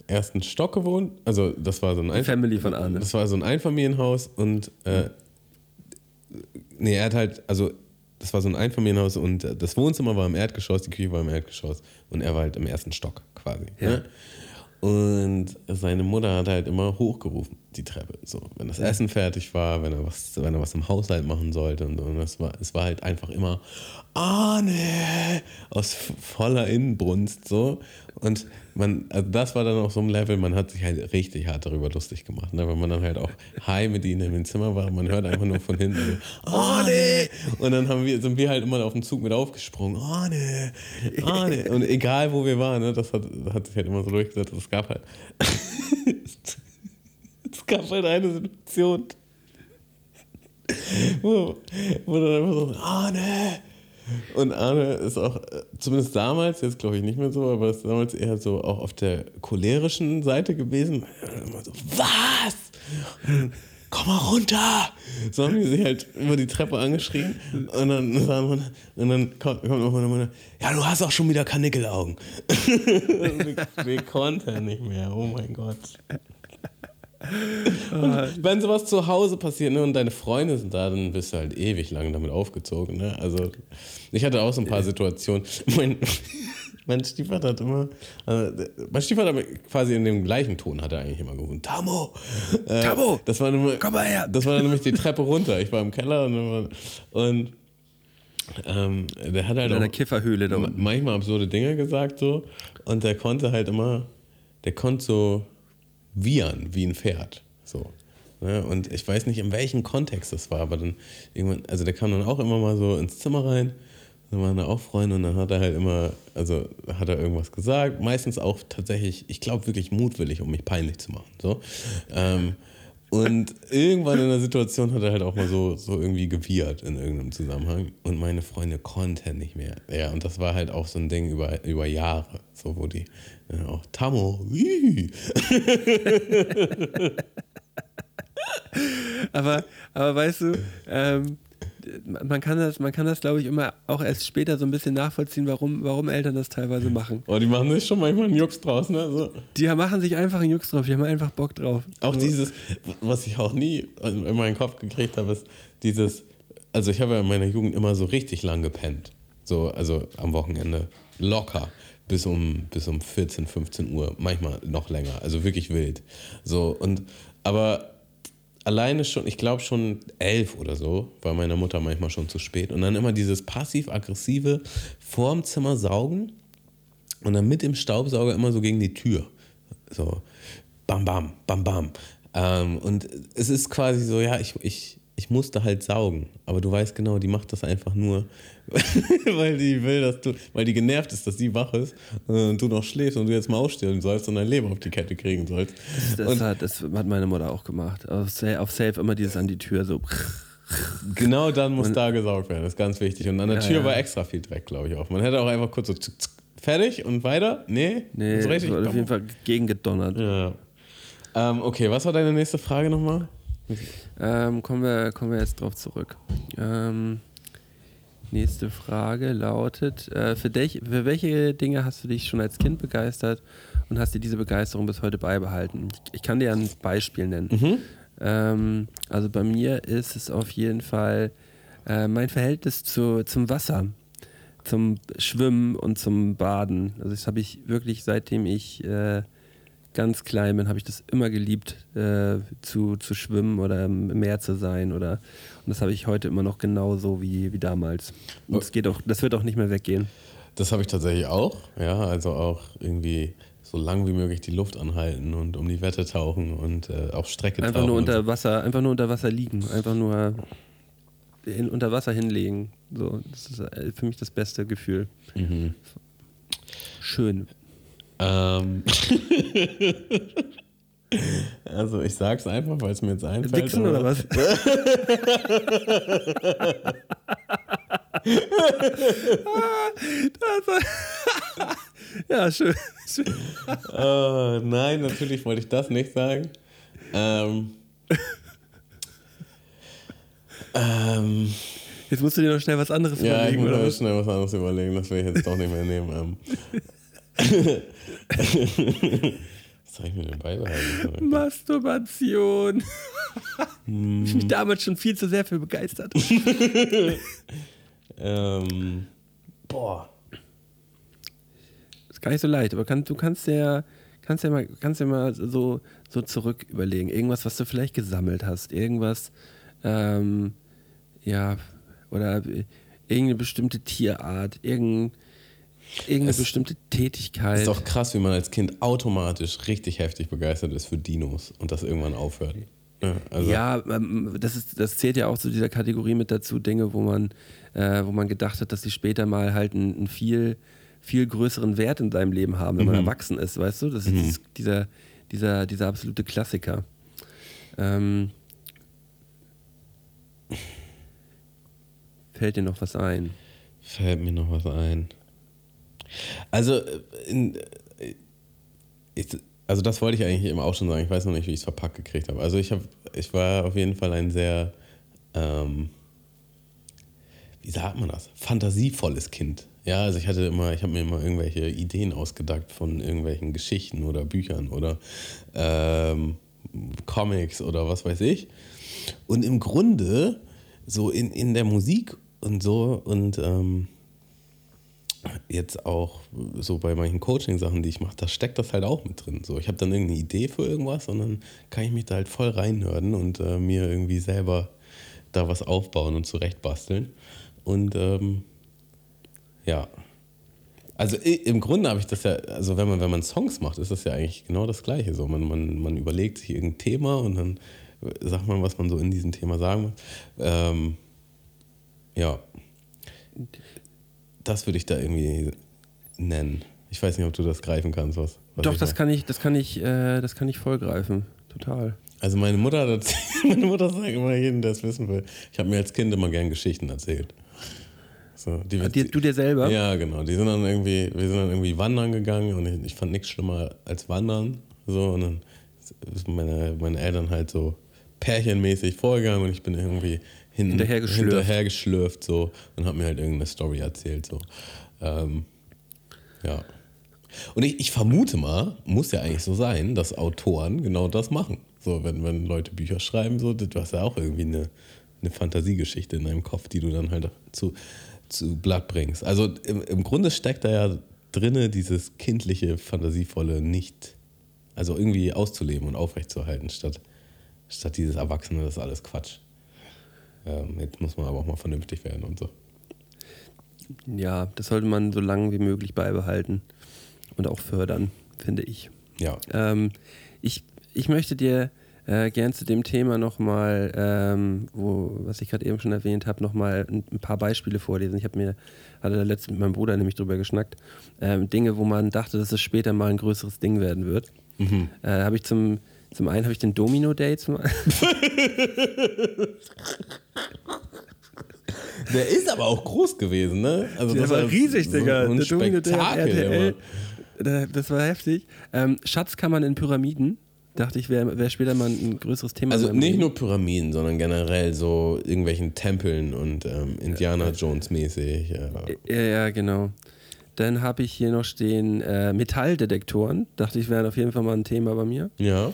ersten Stock gewohnt. Also das war so ein Die Family von Arne. Das war so ein Einfamilienhaus und äh, nee, er hat halt, also das war so ein Einfamilienhaus und äh, das Wohnzimmer war im Erdgeschoss, die Küche war im Erdgeschoss und er war halt im ersten Stock quasi. Ja. Ne? Und seine Mutter hat halt immer hochgerufen, die Treppe. So, wenn das Essen fertig war, wenn er was, wenn er was im Haushalt machen sollte und, so. und das war, es war halt einfach immer Arne aus voller Innenbrunst so. Und man, also das war dann auf so einem Level, man hat sich halt richtig hart darüber lustig gemacht, ne? wenn man dann halt auch high mit ihnen im Zimmer war, man hört einfach nur von hinten so, Arne! Und dann haben wir, sind wir halt immer auf den Zug mit aufgesprungen, Arne! Arne! Und egal wo wir waren, ne? das hat, hat sich halt immer so durchgesetzt, es gab halt es gab halt eine Situation, wo, wo dann einfach so, Arne! Und Arne ist auch, äh, zumindest damals, jetzt glaube ich nicht mehr so, aber ist damals eher so auch auf der cholerischen Seite gewesen. Immer so, was? Komm mal runter! So haben die sich halt über die Treppe angeschrien. Und dann, wir- und dann kommt, kommt noch meine Mutter, ja, du hast auch schon wieder Kanickelaugen. wir, wir konnten nicht mehr, oh mein Gott. Und wenn sowas zu Hause passiert ne, und deine Freunde sind da, dann bist du halt ewig lang damit aufgezogen. Ne? Also ich hatte auch so ein paar Situationen. Mein, mein Stiefvater hat immer, also, mein Stiefvater hat quasi in dem gleichen Ton hat er eigentlich immer gerufen, Tamo! Äh, Tamo! Das war nämlich, Komm mal her! Das war nämlich die Treppe runter. Ich war im Keller und, und ähm, der hat halt In einer auch Kifferhöhle da ma- unten. manchmal absurde Dinge gesagt so und der konnte halt immer, der konnte so wiehern wie ein Pferd. So. Ne? Und ich weiß nicht, in welchem Kontext das war, aber dann irgendwann, also der kam dann auch immer mal so ins Zimmer rein, dann waren da auch Freunde und dann hat er halt immer, also hat er irgendwas gesagt, meistens auch tatsächlich, ich glaube wirklich mutwillig, um mich peinlich zu machen. So. Ähm, und irgendwann in der Situation hat er halt auch mal so, so irgendwie gewiehert in irgendeinem Zusammenhang. Und meine Freunde konnten nicht mehr. Ja, und das war halt auch so ein Ding über, über Jahre. So, wo die äh, auch Tammo. Aber, aber weißt du, ähm, man kann das, man kann das, glaube ich, immer auch erst später so ein bisschen nachvollziehen, warum, warum Eltern das teilweise machen. Oh, die machen sich schon manchmal einen Jux draus, ne? So. Die machen sich einfach einen Jux drauf, die haben einfach Bock drauf. Auch dieses, was ich auch nie in meinen Kopf gekriegt habe, ist dieses, also ich habe ja in meiner Jugend immer so richtig lang gepennt. So, also am Wochenende locker bis um, bis um 14, 15 Uhr, manchmal noch länger, also wirklich wild. So, und, aber alleine schon, ich glaube schon elf oder so, war meiner Mutter manchmal schon zu spät. Und dann immer dieses passiv-aggressive vorm Zimmer saugen und dann mit dem Staubsauger immer so gegen die Tür. So, bam, bam, bam, bam. Ähm, und es ist quasi so, ja, ich, ich, ich musste halt saugen. Aber du weißt genau, die macht das einfach nur, weil die will, dass du, weil die genervt ist, dass sie wach ist äh, und du noch schläfst und du jetzt mal aufstehen sollst und dein Leben auf die Kette kriegen sollst. Das, und hat, das hat meine Mutter auch gemacht. Auf Safe, auf Safe immer dieses an die Tür so. genau dann muss da gesaugt werden, das ist ganz wichtig. Und an der Ja, Tür ja. war extra viel Dreck, glaube ich auch. Man hätte auch einfach kurz so tsk, tsk, fertig und weiter. Nee, Nee, so das richtig. auf jeden Fall gegengedonnert. Ja. Ähm, okay, was war deine nächste Frage nochmal? Ähm, kommen, wir, kommen wir jetzt drauf zurück. Ähm, nächste Frage lautet: äh, für, dich, für welche Dinge hast du dich schon als Kind begeistert und hast dir diese Begeisterung bis heute beibehalten? Ich, ich kann dir ein Beispiel nennen. Ähm, also bei mir ist es auf jeden Fall äh, mein Verhältnis zu, zum Wasser, zum Schwimmen und zum Baden. Also das habe ich wirklich seitdem ich äh, ganz klein bin, habe ich das immer geliebt, äh, zu, zu schwimmen oder im Meer zu sein. Oder, und das habe ich heute immer noch genauso wie, wie damals. Und das, geht auch, das wird auch nicht mehr weggehen. Das habe ich tatsächlich auch. Ja, also auch irgendwie so lang wie möglich die Luft anhalten und um die Wette tauchen und äh, auf Strecke Einfach tauchen. nur unter Wasser, einfach nur unter Wasser liegen, einfach nur hin, unter Wasser hinlegen. So, das ist äh, für mich das beste Gefühl. Mhm. Schön. Ähm. also ich sag's einfach, weil es mir jetzt einfällt. Wichsen oder was? ja, schön. Äh, nein, natürlich wollte ich das nicht sagen. Ähm. ähm. Jetzt musst du dir noch schnell was anderes Ja, ich überlegen, muss oder mir schnell was anderes überlegen, das will ich jetzt doch nicht mehr nehmen. Ähm. Was soll ich mir denn beibehalten? Masturbation. ich mich damals schon viel zu sehr für begeistert. ähm. Boah. ist gar nicht so leicht, aber kann, du kannst ja, kannst ja mal, kannst ja mal so, so zurück überlegen. Irgendwas, was du vielleicht gesammelt hast. Irgendwas, ähm, ja, oder irgendeine bestimmte Tierart, irgendein, irgendeine Es bestimmte Tätigkeit. Ist doch krass, wie man als Kind automatisch richtig heftig begeistert ist für Dinos und das irgendwann aufhört. Ja, also, Ja, ähm, das, ist, das zählt ja auch zu dieser Kategorie mit dazu, Dinge, wo man, äh, wo man gedacht hat, dass sie später mal halt einen, viel, viel größeren Wert in seinem Leben haben, wenn man erwachsen ist, weißt du? Das ist dieses- dieser, dieser, dieser absolute Klassiker. Ähm, fällt dir noch was ein? Fällt mir noch was ein. Also, äh, in, äh, ich, also das wollte ich eigentlich eben auch schon sagen. Ich weiß noch nicht, wie ich es verpackt gekriegt habe. Also ich habe, ich war auf jeden Fall ein sehr, ähm, wie sagt man das? Fantasievolles Kind. Ja, also ich hatte immer, ich habe mir immer irgendwelche Ideen ausgedacht von irgendwelchen Geschichten oder Büchern oder ähm, Comics oder was weiß ich. Und im Grunde, so in, in der Musik und so und ähm, jetzt auch so bei manchen Coaching-Sachen, die ich mache, da steckt das halt auch mit drin. So, ich habe dann irgendeine Idee für irgendwas und dann kann ich mich da halt voll reinhören und äh, mir irgendwie selber da was aufbauen und zurechtbasteln. Und ähm, ja. Also im Grunde habe ich das ja, also wenn man, wenn man Songs macht, ist das ja eigentlich genau das Gleiche. So, man, man, man überlegt sich irgendein Thema und dann sagt man, was man so in diesem Thema sagen muss. Ähm, ja. Das würde ich da irgendwie nennen. Ich weiß nicht, ob du das greifen kannst, was. was Doch, das meine. kann ich, das kann ich, äh, das kann ich vollgreifen. Total. Also meine Mutter, hat meine Mutter sagt immer jedem, der es wissen will. Ich habe mir als Kind immer gern Geschichten erzählt. So, die, Dir, du dir selber? Ja, genau. Die sind dann irgendwie, wir sind dann irgendwie wandern gegangen und ich, ich fand nichts schlimmer als wandern. So, und dann sind meine, meine Eltern halt so pärchenmäßig vorgegangen und ich bin irgendwie hin, Hinterhergeschlürft. hinterhergeschlürft so und habe mir halt irgendeine Story erzählt. So. Ähm, ja. Und ich, ich vermute mal, muss ja eigentlich so sein, dass Autoren genau das machen. So, wenn, wenn Leute Bücher schreiben, so, du hast ja auch irgendwie eine, eine Fantasiegeschichte in deinem Kopf, die du dann halt zu, zu Blatt bringst. Also im, im Grunde steckt da ja drinne dieses kindliche, fantasievolle nicht, also irgendwie auszuleben und aufrechtzuerhalten, statt, statt dieses Erwachsene, das ist alles Quatsch. Ähm, jetzt muss man aber auch mal vernünftig werden und so. Ja, das sollte man so lange wie möglich beibehalten und auch fördern, finde ich. Ja. Ähm, ich, ich möchte dir äh, gern zu dem Thema nochmal, ähm, wo, was ich gerade eben schon erwähnt habe, nochmal ein, ein paar Beispiele vorlesen. Ich habe mir, hatte da letztens mit meinem Bruder nämlich drüber geschnackt. Ähm, Dinge, wo man dachte, dass es später mal ein größeres Ding werden wird. Äh, habe ich zum, zum einen habe ich den Domino Day zum Der ist aber auch groß gewesen, ne? Also Der das war riesig, so, Digga. Der Domino Day auf RTL. immer. Das war heftig. Ähm, Schatzkammern in Pyramiden. Dachte ich, wäre wär später mal ein größeres Thema. Also nicht Leben. nur Pyramiden, sondern generell so irgendwelchen Tempeln und ähm, Indiana Jones mäßig. Ja. Ja, ja, genau. Dann habe ich hier noch stehen äh, Metalldetektoren. Dachte ich, wären auf jeden Fall mal ein Thema bei mir. ja.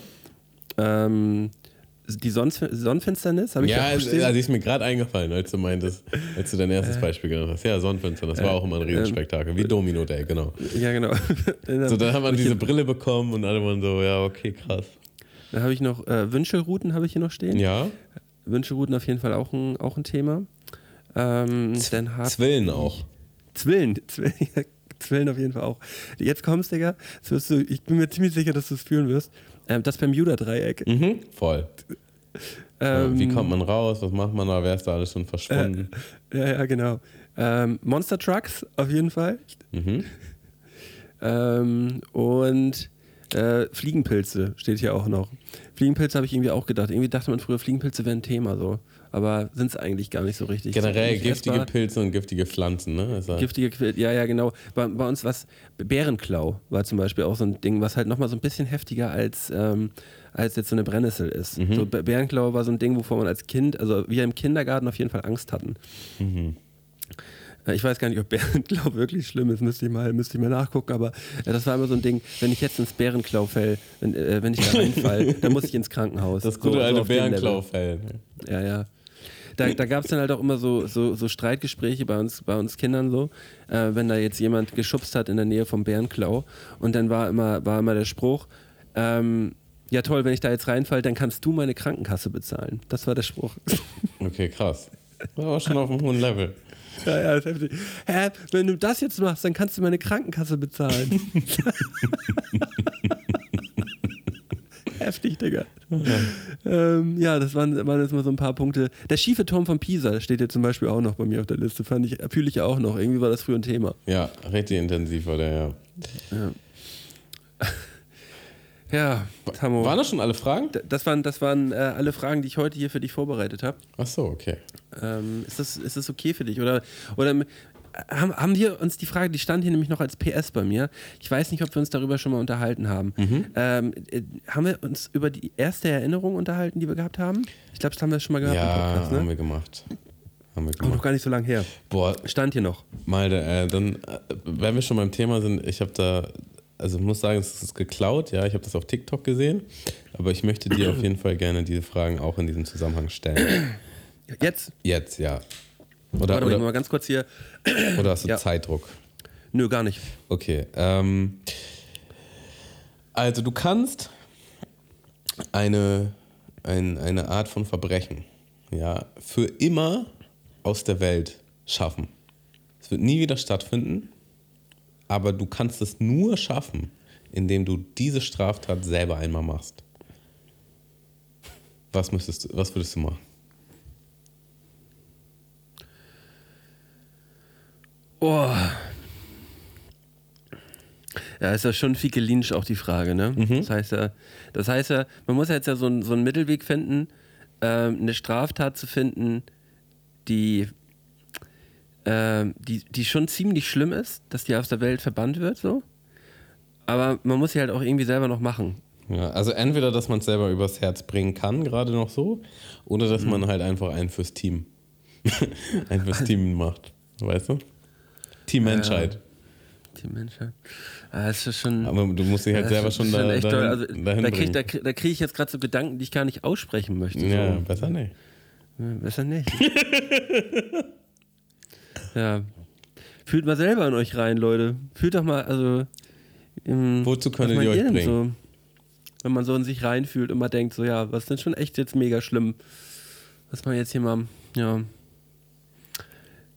Ähm, die Sonnenf Sonnenfinsternis habe ich Ja, ja also ist mir gerade eingefallen, als du meintest, als du dein erstes Beispiel genannt hast. Ja, Sonnenfinster, das war auch immer ein Riesenspektakel, wie Domino Day, genau. ja, genau. So, dann hat man diese Brille bekommen und alle waren so, ja, okay, krass. Dann habe ich noch äh, Wünschelrouten habe ich hier noch stehen. Ja, Wünschelrouten auf jeden Fall auch ein, auch ein Thema. Ähm, dann Zwillen auch. Zwillen, Zwillen, Zwillen auf jeden Fall auch. Jetzt kommst, Digga. Wirst du, ich bin mir ziemlich sicher, dass du es fühlen wirst. Ähm, das Bermuda-Dreieck. Mhm, voll. Ähm, Wie kommt man raus? Was macht man da? Wer ist da alles schon verschwunden? Ja, ja, genau. Ähm, Monster Trucks auf jeden Fall. Mhm. Ähm, und äh, Fliegenpilze steht hier auch noch. Fliegenpilze habe ich irgendwie auch gedacht. Irgendwie dachte man früher, Fliegenpilze wären ein Thema so. Aber sind es eigentlich gar nicht so richtig. Generell giftige essbar. Pilze und giftige Pflanzen, ne? Ja- Giftige Quil ja, ja, genau. Bei, bei uns was, Bärenklau war zum Beispiel auch so ein Ding, was halt nochmal so ein bisschen heftiger als, ähm, als jetzt so eine Brennnessel ist. Mhm. So, Bä- Bärenklau war so ein Ding, wovor man als Kind, also wir im Kindergarten auf jeden Fall Angst hatten. Mhm. Äh, Ich weiß gar nicht, ob Bärenklau wirklich schlimm ist, müsste ich mal, müsste ich mal nachgucken, aber äh, das war immer so ein Ding, wenn ich jetzt ins Bärenklau fäll, wenn, äh, wenn ich da reinfall, dann muss ich ins Krankenhaus. Das gute So- so alte Level. Bärenklaufell. Ja, ja. Da, da gab es dann halt auch immer so, so, so Streitgespräche bei uns, bei uns Kindern so, äh, wenn da jetzt jemand geschubst hat in der Nähe vom Bärenklau. Und dann war immer, war immer der Spruch, ähm, ja toll, wenn ich da jetzt reinfall, dann kannst du meine Krankenkasse bezahlen. Das war der Spruch. Okay, krass. War schon auf einem hohen Level. ja, ja, ist heftig. Hä, wenn du das jetzt machst, dann kannst du meine Krankenkasse bezahlen. Heftig, Digga. Ja, ähm, ja das waren, waren jetzt mal so ein paar Punkte. Der schiefe Turm von Pisa steht jetzt zum Beispiel auch noch bei mir auf der Liste. Fand ich, fühle ich auch noch. Irgendwie war das früher ein Thema. Ja, richtig intensiv war der, ja. Ja, Tammo. Waren das schon alle Fragen? Das waren, das waren äh, alle Fragen, die ich heute hier für dich vorbereitet habe. Ach so, okay. Ähm, ist, das, ist das okay für dich? Oder, oder haben, haben wir uns die Frage, die stand hier nämlich noch als PS bei mir. Ich weiß nicht, ob wir uns darüber schon mal unterhalten haben. Mhm. Ähm, äh, haben wir uns über die erste Erinnerung unterhalten, die wir gehabt haben? Ich glaube, das haben wir schon mal gehabt im Ja, Podcast, haben ne? wir gemacht. Haben wir Aber noch gemacht. gar nicht so lange her. Boah, Stand hier noch. Malte, äh, dann, äh, wenn wir schon beim Thema sind, ich habe da, also ich muss sagen, es ist geklaut, ja, ich habe das auf TikTok gesehen, aber ich möchte dir auf jeden Fall gerne diese Fragen auch in diesem Zusammenhang stellen. Jetzt, Jetzt, ja. Oder, warte mal, oder, mal ganz kurz hier. oder hast du Ja. Zeitdruck? Nö, gar nicht. Okay. Ähm, also du kannst eine, ein, eine Art von Verbrechen ja, für immer aus der Welt schaffen. Es wird nie wieder stattfinden, aber du kannst es nur schaffen, indem du diese Straftat selber einmal machst. Was, müsstest du, was würdest du machen? Oh. Ja, ist ja schon Fieke Lynch auch die Frage, ne? Das heißt ja, das heißt ja, man muss ja jetzt ja so, einen- so einen Mittelweg finden, ähm, eine Straftat zu finden, die, ähm, die, die schon ziemlich schlimm ist, dass die aus der Welt verbannt wird, so. Aber man muss sie halt auch irgendwie selber noch machen. Ja, also entweder, dass man es selber übers Herz bringen kann, gerade noch so, oder dass man halt einfach einen fürs Team, einen fürs Team macht. Weißt du? Team Menschheit. Die Menschen. Ah, das ist schon. Aber du musst dich halt selber ist schon da, echt dahin. Also, dahin da kriege krieg- da krieg ich jetzt gerade so Gedanken, die ich gar nicht aussprechen möchte. ja, So. besser nicht. Ja, Besser nicht. ja. Fühlt mal selber in euch rein, Leute. Fühlt doch mal, also. ähm, Wozu könntet meint ihr euch bringen? So, wenn man so in sich reinfühlt und mal denkt, so, ja, was ist denn schon echt jetzt mega schlimm? Was man jetzt hier mal, ja.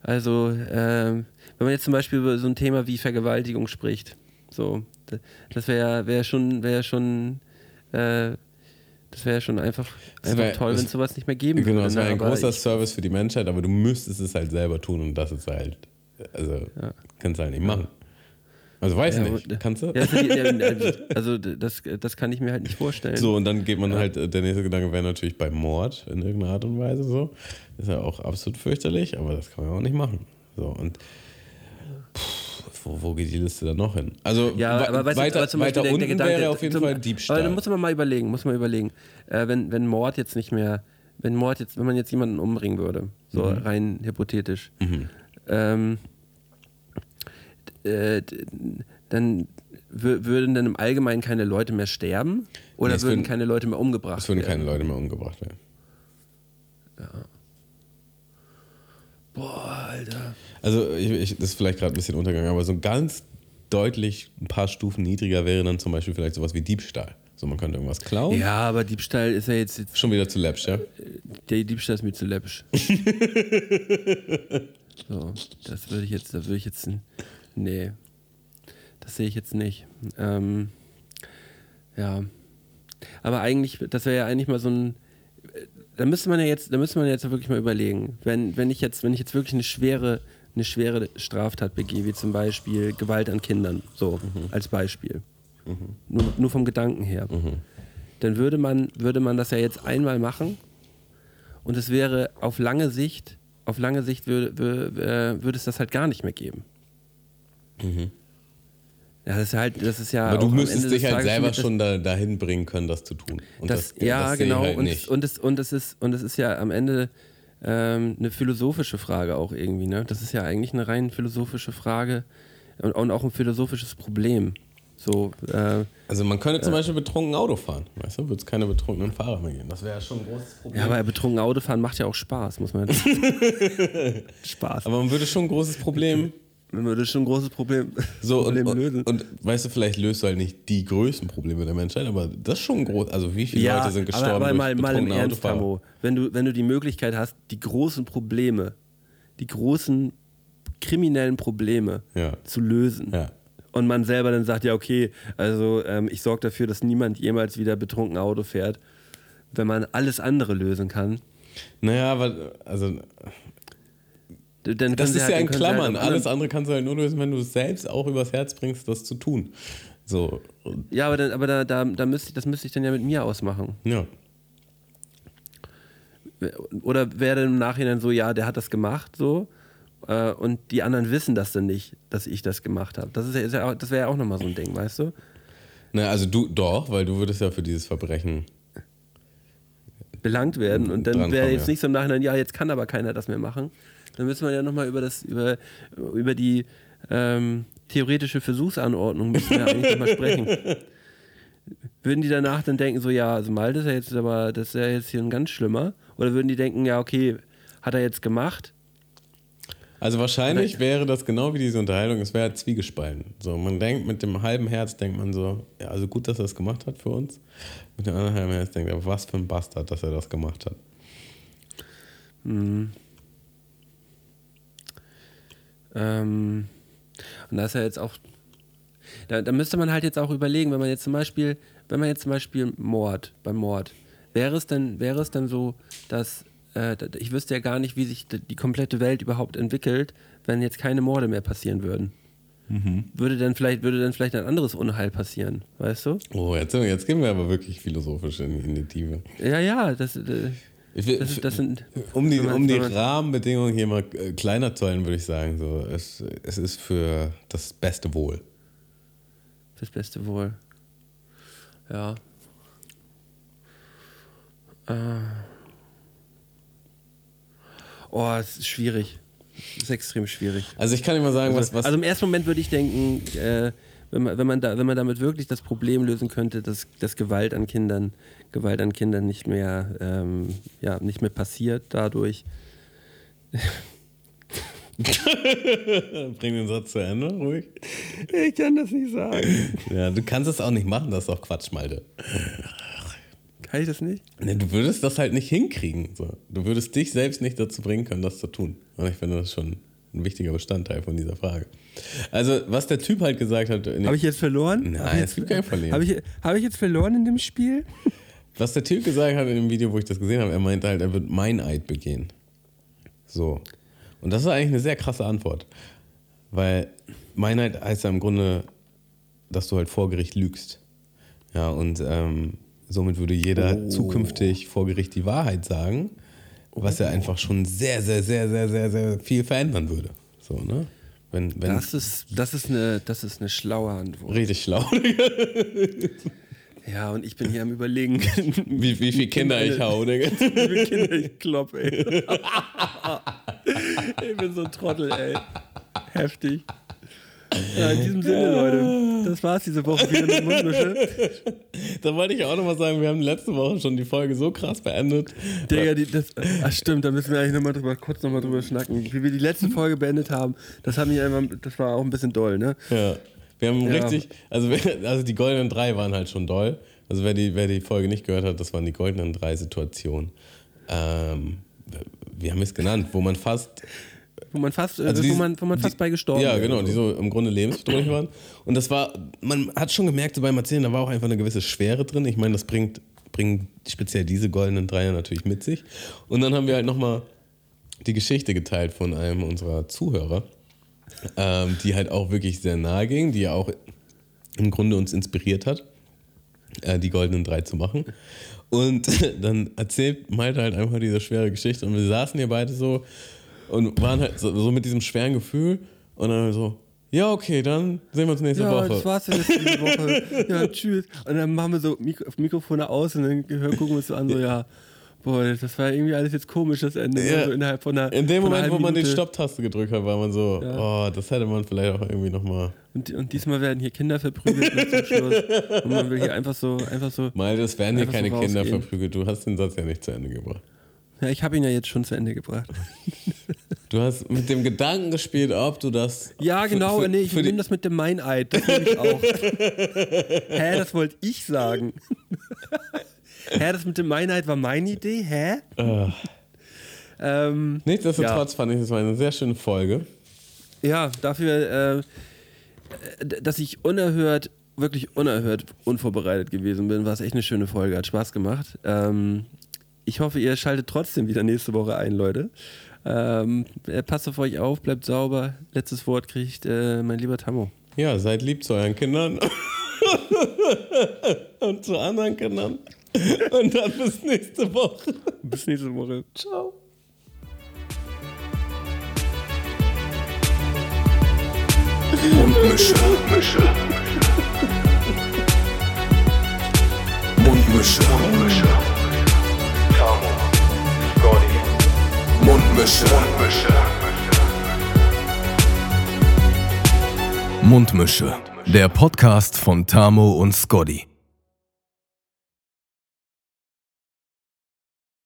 Also, ähm, wenn man jetzt zum Beispiel über so ein Thema wie Vergewaltigung spricht, so, das wäre wär schon, wär schon äh, Das wäre ja schon einfach, einfach wär- toll, wenn es sowas nicht mehr geben Genau, würde. das wäre ne? ein großer Service für die Menschheit, aber du müsstest es halt selber tun und das ist halt, also, kannst du halt nicht machen. Also weiß Ja, nicht, aber- kannst du? Ja, ja, also das, das kann ich mir halt nicht vorstellen. So, und dann geht man halt, äh, der nächste Gedanke wäre natürlich bei Mord in irgendeiner Art und Weise so. Ist ja auch absolut fürchterlich, aber das kann man auch nicht machen. So, und wo, wo geht die Liste dann noch hin? Also Ja, aber weißt weiter, du, aber zum weiter unten der Gedanke, wäre auf jeden zum, Fall Aber Diebstahl. dann muss man mal überlegen, muss man überlegen, äh, wenn, wenn Mord jetzt nicht mehr, wenn Mord jetzt, wenn man jetzt jemanden umbringen würde, so Mhm. rein hypothetisch, ähm, äh, dann wür- würden dann im Allgemeinen keine Leute mehr sterben oder Nee, würden würden- keine Leute mehr umgebracht es würden werden? keine Leute mehr umgebracht werden. Boah, Alter. Also ich, ich, das ist vielleicht gerade ein bisschen untergegangen, aber so ganz deutlich ein paar Stufen niedriger wäre dann zum Beispiel vielleicht sowas wie Diebstahl. So, man könnte irgendwas klauen. Ja, aber Diebstahl ist ja jetzt, jetzt Schon wieder zu läppsch, ja? der Diebstahl ist mir zu läppisch. so, das würde ich jetzt, da würde ich jetzt, nee, das sehe ich jetzt nicht. Ähm, ja, aber eigentlich, das wäre ja eigentlich mal so ein, da müsste man ja jetzt, da müsste man jetzt wirklich mal überlegen, wenn, wenn ich jetzt, wenn ich jetzt wirklich eine schwere, eine schwere Straftat begehe, wie zum Beispiel Gewalt an Kindern, so als Beispiel, nur, nur vom Gedanken her, dann würde man, würde man das ja jetzt einmal machen und es wäre auf lange Sicht, auf lange Sicht würde, würde, äh, würde es das halt gar nicht mehr geben. Ja, das ist halt, das ist ja. Mhm. Aber du müsstest dich halt Tages selber schon da, dahin bringen können, das zu tun. Und das, das, ja, das genau. Halt und, und, es, und, es ist, und es ist ja am Ende ähm, eine philosophische Frage auch irgendwie. Ne? Das ist ja eigentlich eine rein philosophische Frage und, und auch ein philosophisches Problem. So, äh, Also man könnte zum Beispiel betrunken Auto fahren, weißt du, würde es keine betrunkenen Fahrer mehr geben. Das wäre ja schon ein großes Problem. ja, aber betrunken Autofahren macht ja auch Spaß, muss man jetzt. Spaß. aber man würde schon ein großes Problem Man würde schon ein großes Problem, so und, Problem lösen. und, und weißt du, vielleicht löst du halt nicht die größten Probleme der Menschheit, aber das ist schon groß. Also wie viele Leute sind gestorben aber, aber mal, durch mal im Ernst? Tamo, wenn du, wenn du die Möglichkeit hast, die großen Probleme, die großen kriminellen Probleme Ja. zu lösen Ja. und man selber dann sagt, ja okay, also ähm, ich sorge dafür, dass niemand jemals wieder betrunken Auto fährt, wenn man alles andere lösen kann, Naja, aber also dann das ist halt- ja in halt Klammern. auf Alles andere kannst du halt nur lösen, wenn du es selbst auch übers Herz bringst, das zu tun. So, Ja, aber, dann, aber da, da, da müsste ich, das müsste ich dann ja mit mir ausmachen. ja. Oder wäre dann im Nachhinein so, ja, der hat das gemacht, so. äh, Und die anderen wissen das dann nicht, dass ich das gemacht habe. Das, ist ja, ist ja, auch- das wäre ja auch nochmal so ein Ding, weißt du? Na, also du doch, weil du würdest ja für dieses Verbrechen. Belangt werden. Und dann wäre jetzt ja. nicht so im Nachhinein, ja, jetzt kann aber keiner das mehr machen. Dann müssen wir ja nochmal über das, über, über die ähm, theoretische Versuchsanordnung müssen wir eigentlich nochmal sprechen. Würden die danach dann denken, so, ja, also Malte ist ja jetzt aber, das ist ja jetzt hier ein ganz schlimmer? Oder würden die denken, ja, okay, hat er jetzt gemacht? Also wahrscheinlich wäre das genau wie diese Unterhaltung, es wäre zwiegespalten. So, man denkt mit dem halben Herz, denkt man so, ja, also gut, dass er das gemacht hat für uns. Mit dem anderen halben Herz denkt er, was für ein Bastard, dass er das gemacht hat. Ähm, und da ist ja jetzt auch, da, da müsste man halt jetzt auch überlegen, wenn man jetzt zum Beispiel, wenn man jetzt zum Beispiel Mord, beim Mord, wäre es dann, wäre es dann so, dass äh, ich wüsste ja gar nicht, wie sich die komplette Welt überhaupt entwickelt, wenn jetzt keine Morde mehr passieren würden. Würde dann vielleicht, würde dann vielleicht ein anderes Unheil passieren, weißt du? Oh, jetzt, jetzt gehen wir aber wirklich philosophisch in, in die Tiefe. Ja, ja, das, äh, will, das, das sind. um die, um die Rahmenbedingungen hier mal äh, kleiner zu halten, würde ich sagen, so, es, es ist für das beste Wohl. Fürs beste Wohl. Ja. Äh. Oh, es ist schwierig. Es ist extrem schwierig. Also ich kann mal sagen, was, Also, was also im ersten Moment würde ich denken, äh, wenn, man, wenn, man da, wenn man damit wirklich das Problem lösen könnte, dass, dass Gewalt an Kindern, Gewalt an Kindern nicht mehr, ähm, ja, nicht mehr passiert dadurch. bring den Satz zu Ende, ruhig. Ich kann das nicht sagen. Ja, du kannst es auch nicht machen, das ist doch Quatsch, Malte. Kann ich das nicht? Nee, du würdest das halt nicht hinkriegen. So. Du würdest dich selbst nicht dazu bringen können, das zu tun. Und ich finde das schon ein wichtiger Bestandteil von dieser Frage. Also, was der Typ halt gesagt hat. Habe ich jetzt verloren? Nein, es gibt kein Verlieren. Habe ich, hab ich jetzt verloren in dem Spiel? Was der Typ gesagt hat in dem Video, wo ich das gesehen habe, er meinte halt, er wird Meineid begehen. So. Und das ist eigentlich eine sehr krasse Antwort. Weil Meineid heißt ja im Grunde, dass du halt vor Gericht lügst. Ja, und ähm, somit würde jeder zukünftig vor Gericht die Wahrheit sagen, was ja einfach schon sehr, sehr, sehr, sehr, sehr, sehr viel verändern würde. So, ne? Wenn, wenn Das ist, das ist eine, das ist eine schlaue Antwort. richtig schlau. Ja, und ich bin hier am überlegen, wie, wie viele Kinder ich hau, Digga. wie viele Kinder ich klopp, ey. ich bin so ein Trottel, ey. Heftig. Ja, in diesem Sinne, Leute, das war's diese Woche wieder mit Mundmische. Da wollte ich auch nochmal sagen, wir haben letzte Woche schon die Folge so krass beendet. Digga, die, das, ach stimmt, da müssen wir eigentlich noch mal drüber, kurz nochmal drüber schnacken. Wie wir die letzte Folge beendet haben, das hat mich einfach, das war auch ein bisschen doll, ne? Ja. Wir haben Ja. richtig, also, also die goldenen drei waren halt schon doll. Also wer die, wer die Folge nicht gehört hat, das waren die goldenen drei Situationen. Ähm, wie haben wir es genannt? Wo man fast Wo man fast, äh, Also wo, die- man, wo man fast die- bei gestorben Ja, genau, die so im Grunde lebensbedrohlich waren. Und das war, man hat schon gemerkt, so beim Erzählen, da war auch einfach eine gewisse Schwere drin. Ich meine, das bringt, bringen speziell diese goldenen Dreier natürlich mit sich. Und dann haben wir halt nochmal die Geschichte geteilt von einem unserer Zuhörer, ähm, die halt auch wirklich sehr nahe ging, die ja auch im Grunde uns inspiriert hat, äh, die goldenen drei zu machen. Und dann erzählt Malte halt einfach diese schwere Geschichte und wir saßen hier beide so und waren halt so, so mit diesem schweren Gefühl und dann so, ja, okay, dann sehen wir uns nächste Ja, Woche. das war's für diese Woche. Ja, tschüss. Und dann machen wir so Mik Mikrofone aus und dann gucken wir uns so an, so, ja, boah, das war irgendwie alles jetzt komisch, das Ende. ne? Ja. So innerhalb von einer In dem Moment, wo man die Minute. Stopptaste gedrückt hat, war man so, oh, das hätte man vielleicht auch irgendwie nochmal. Und, und diesmal werden hier Kinder verprügelt bis zum Schluss. Und man will hier einfach so, einfach so. Malte, es werden hier Einfach so keine Kinder verprügelt. Du hast den Satz ja nicht zu Ende gebracht. Ja, ich habe ihn ja jetzt schon zu Ende gebracht. Du hast mit dem Gedanken gespielt, ob du das. Ja, für- genau, für- nee, ich für nehme das mit dem Meineid, das nehme ich auch. Hä, das wollte ich sagen. Hä, das mit dem Meineid war meine Idee? Hä? Ah. Ähm, Nichtsdestotrotz fand ich, das war eine sehr schöne Folge. ja, dafür, äh, dass ich unerhört, wirklich unerhört unvorbereitet gewesen bin, war es echt eine schöne Folge, hat Spaß gemacht. Ähm, ich hoffe, ihr schaltet trotzdem wieder nächste Woche ein, Leute. Ähm, äh, passt auf euch auf, bleibt sauber. Letztes Wort kriegt äh, mein lieber Tammo. Ja, seid lieb zu euren Kindern. Und zu anderen Kindern. Und dann bis nächste Woche. Bis nächste Woche. Ciao. Mundmische. Mundmische. Mundmische. Mundmische. Tamo. Scotty. Mundmische. Mundmische. Mundmische, der Podcast von Tamo und Scotty.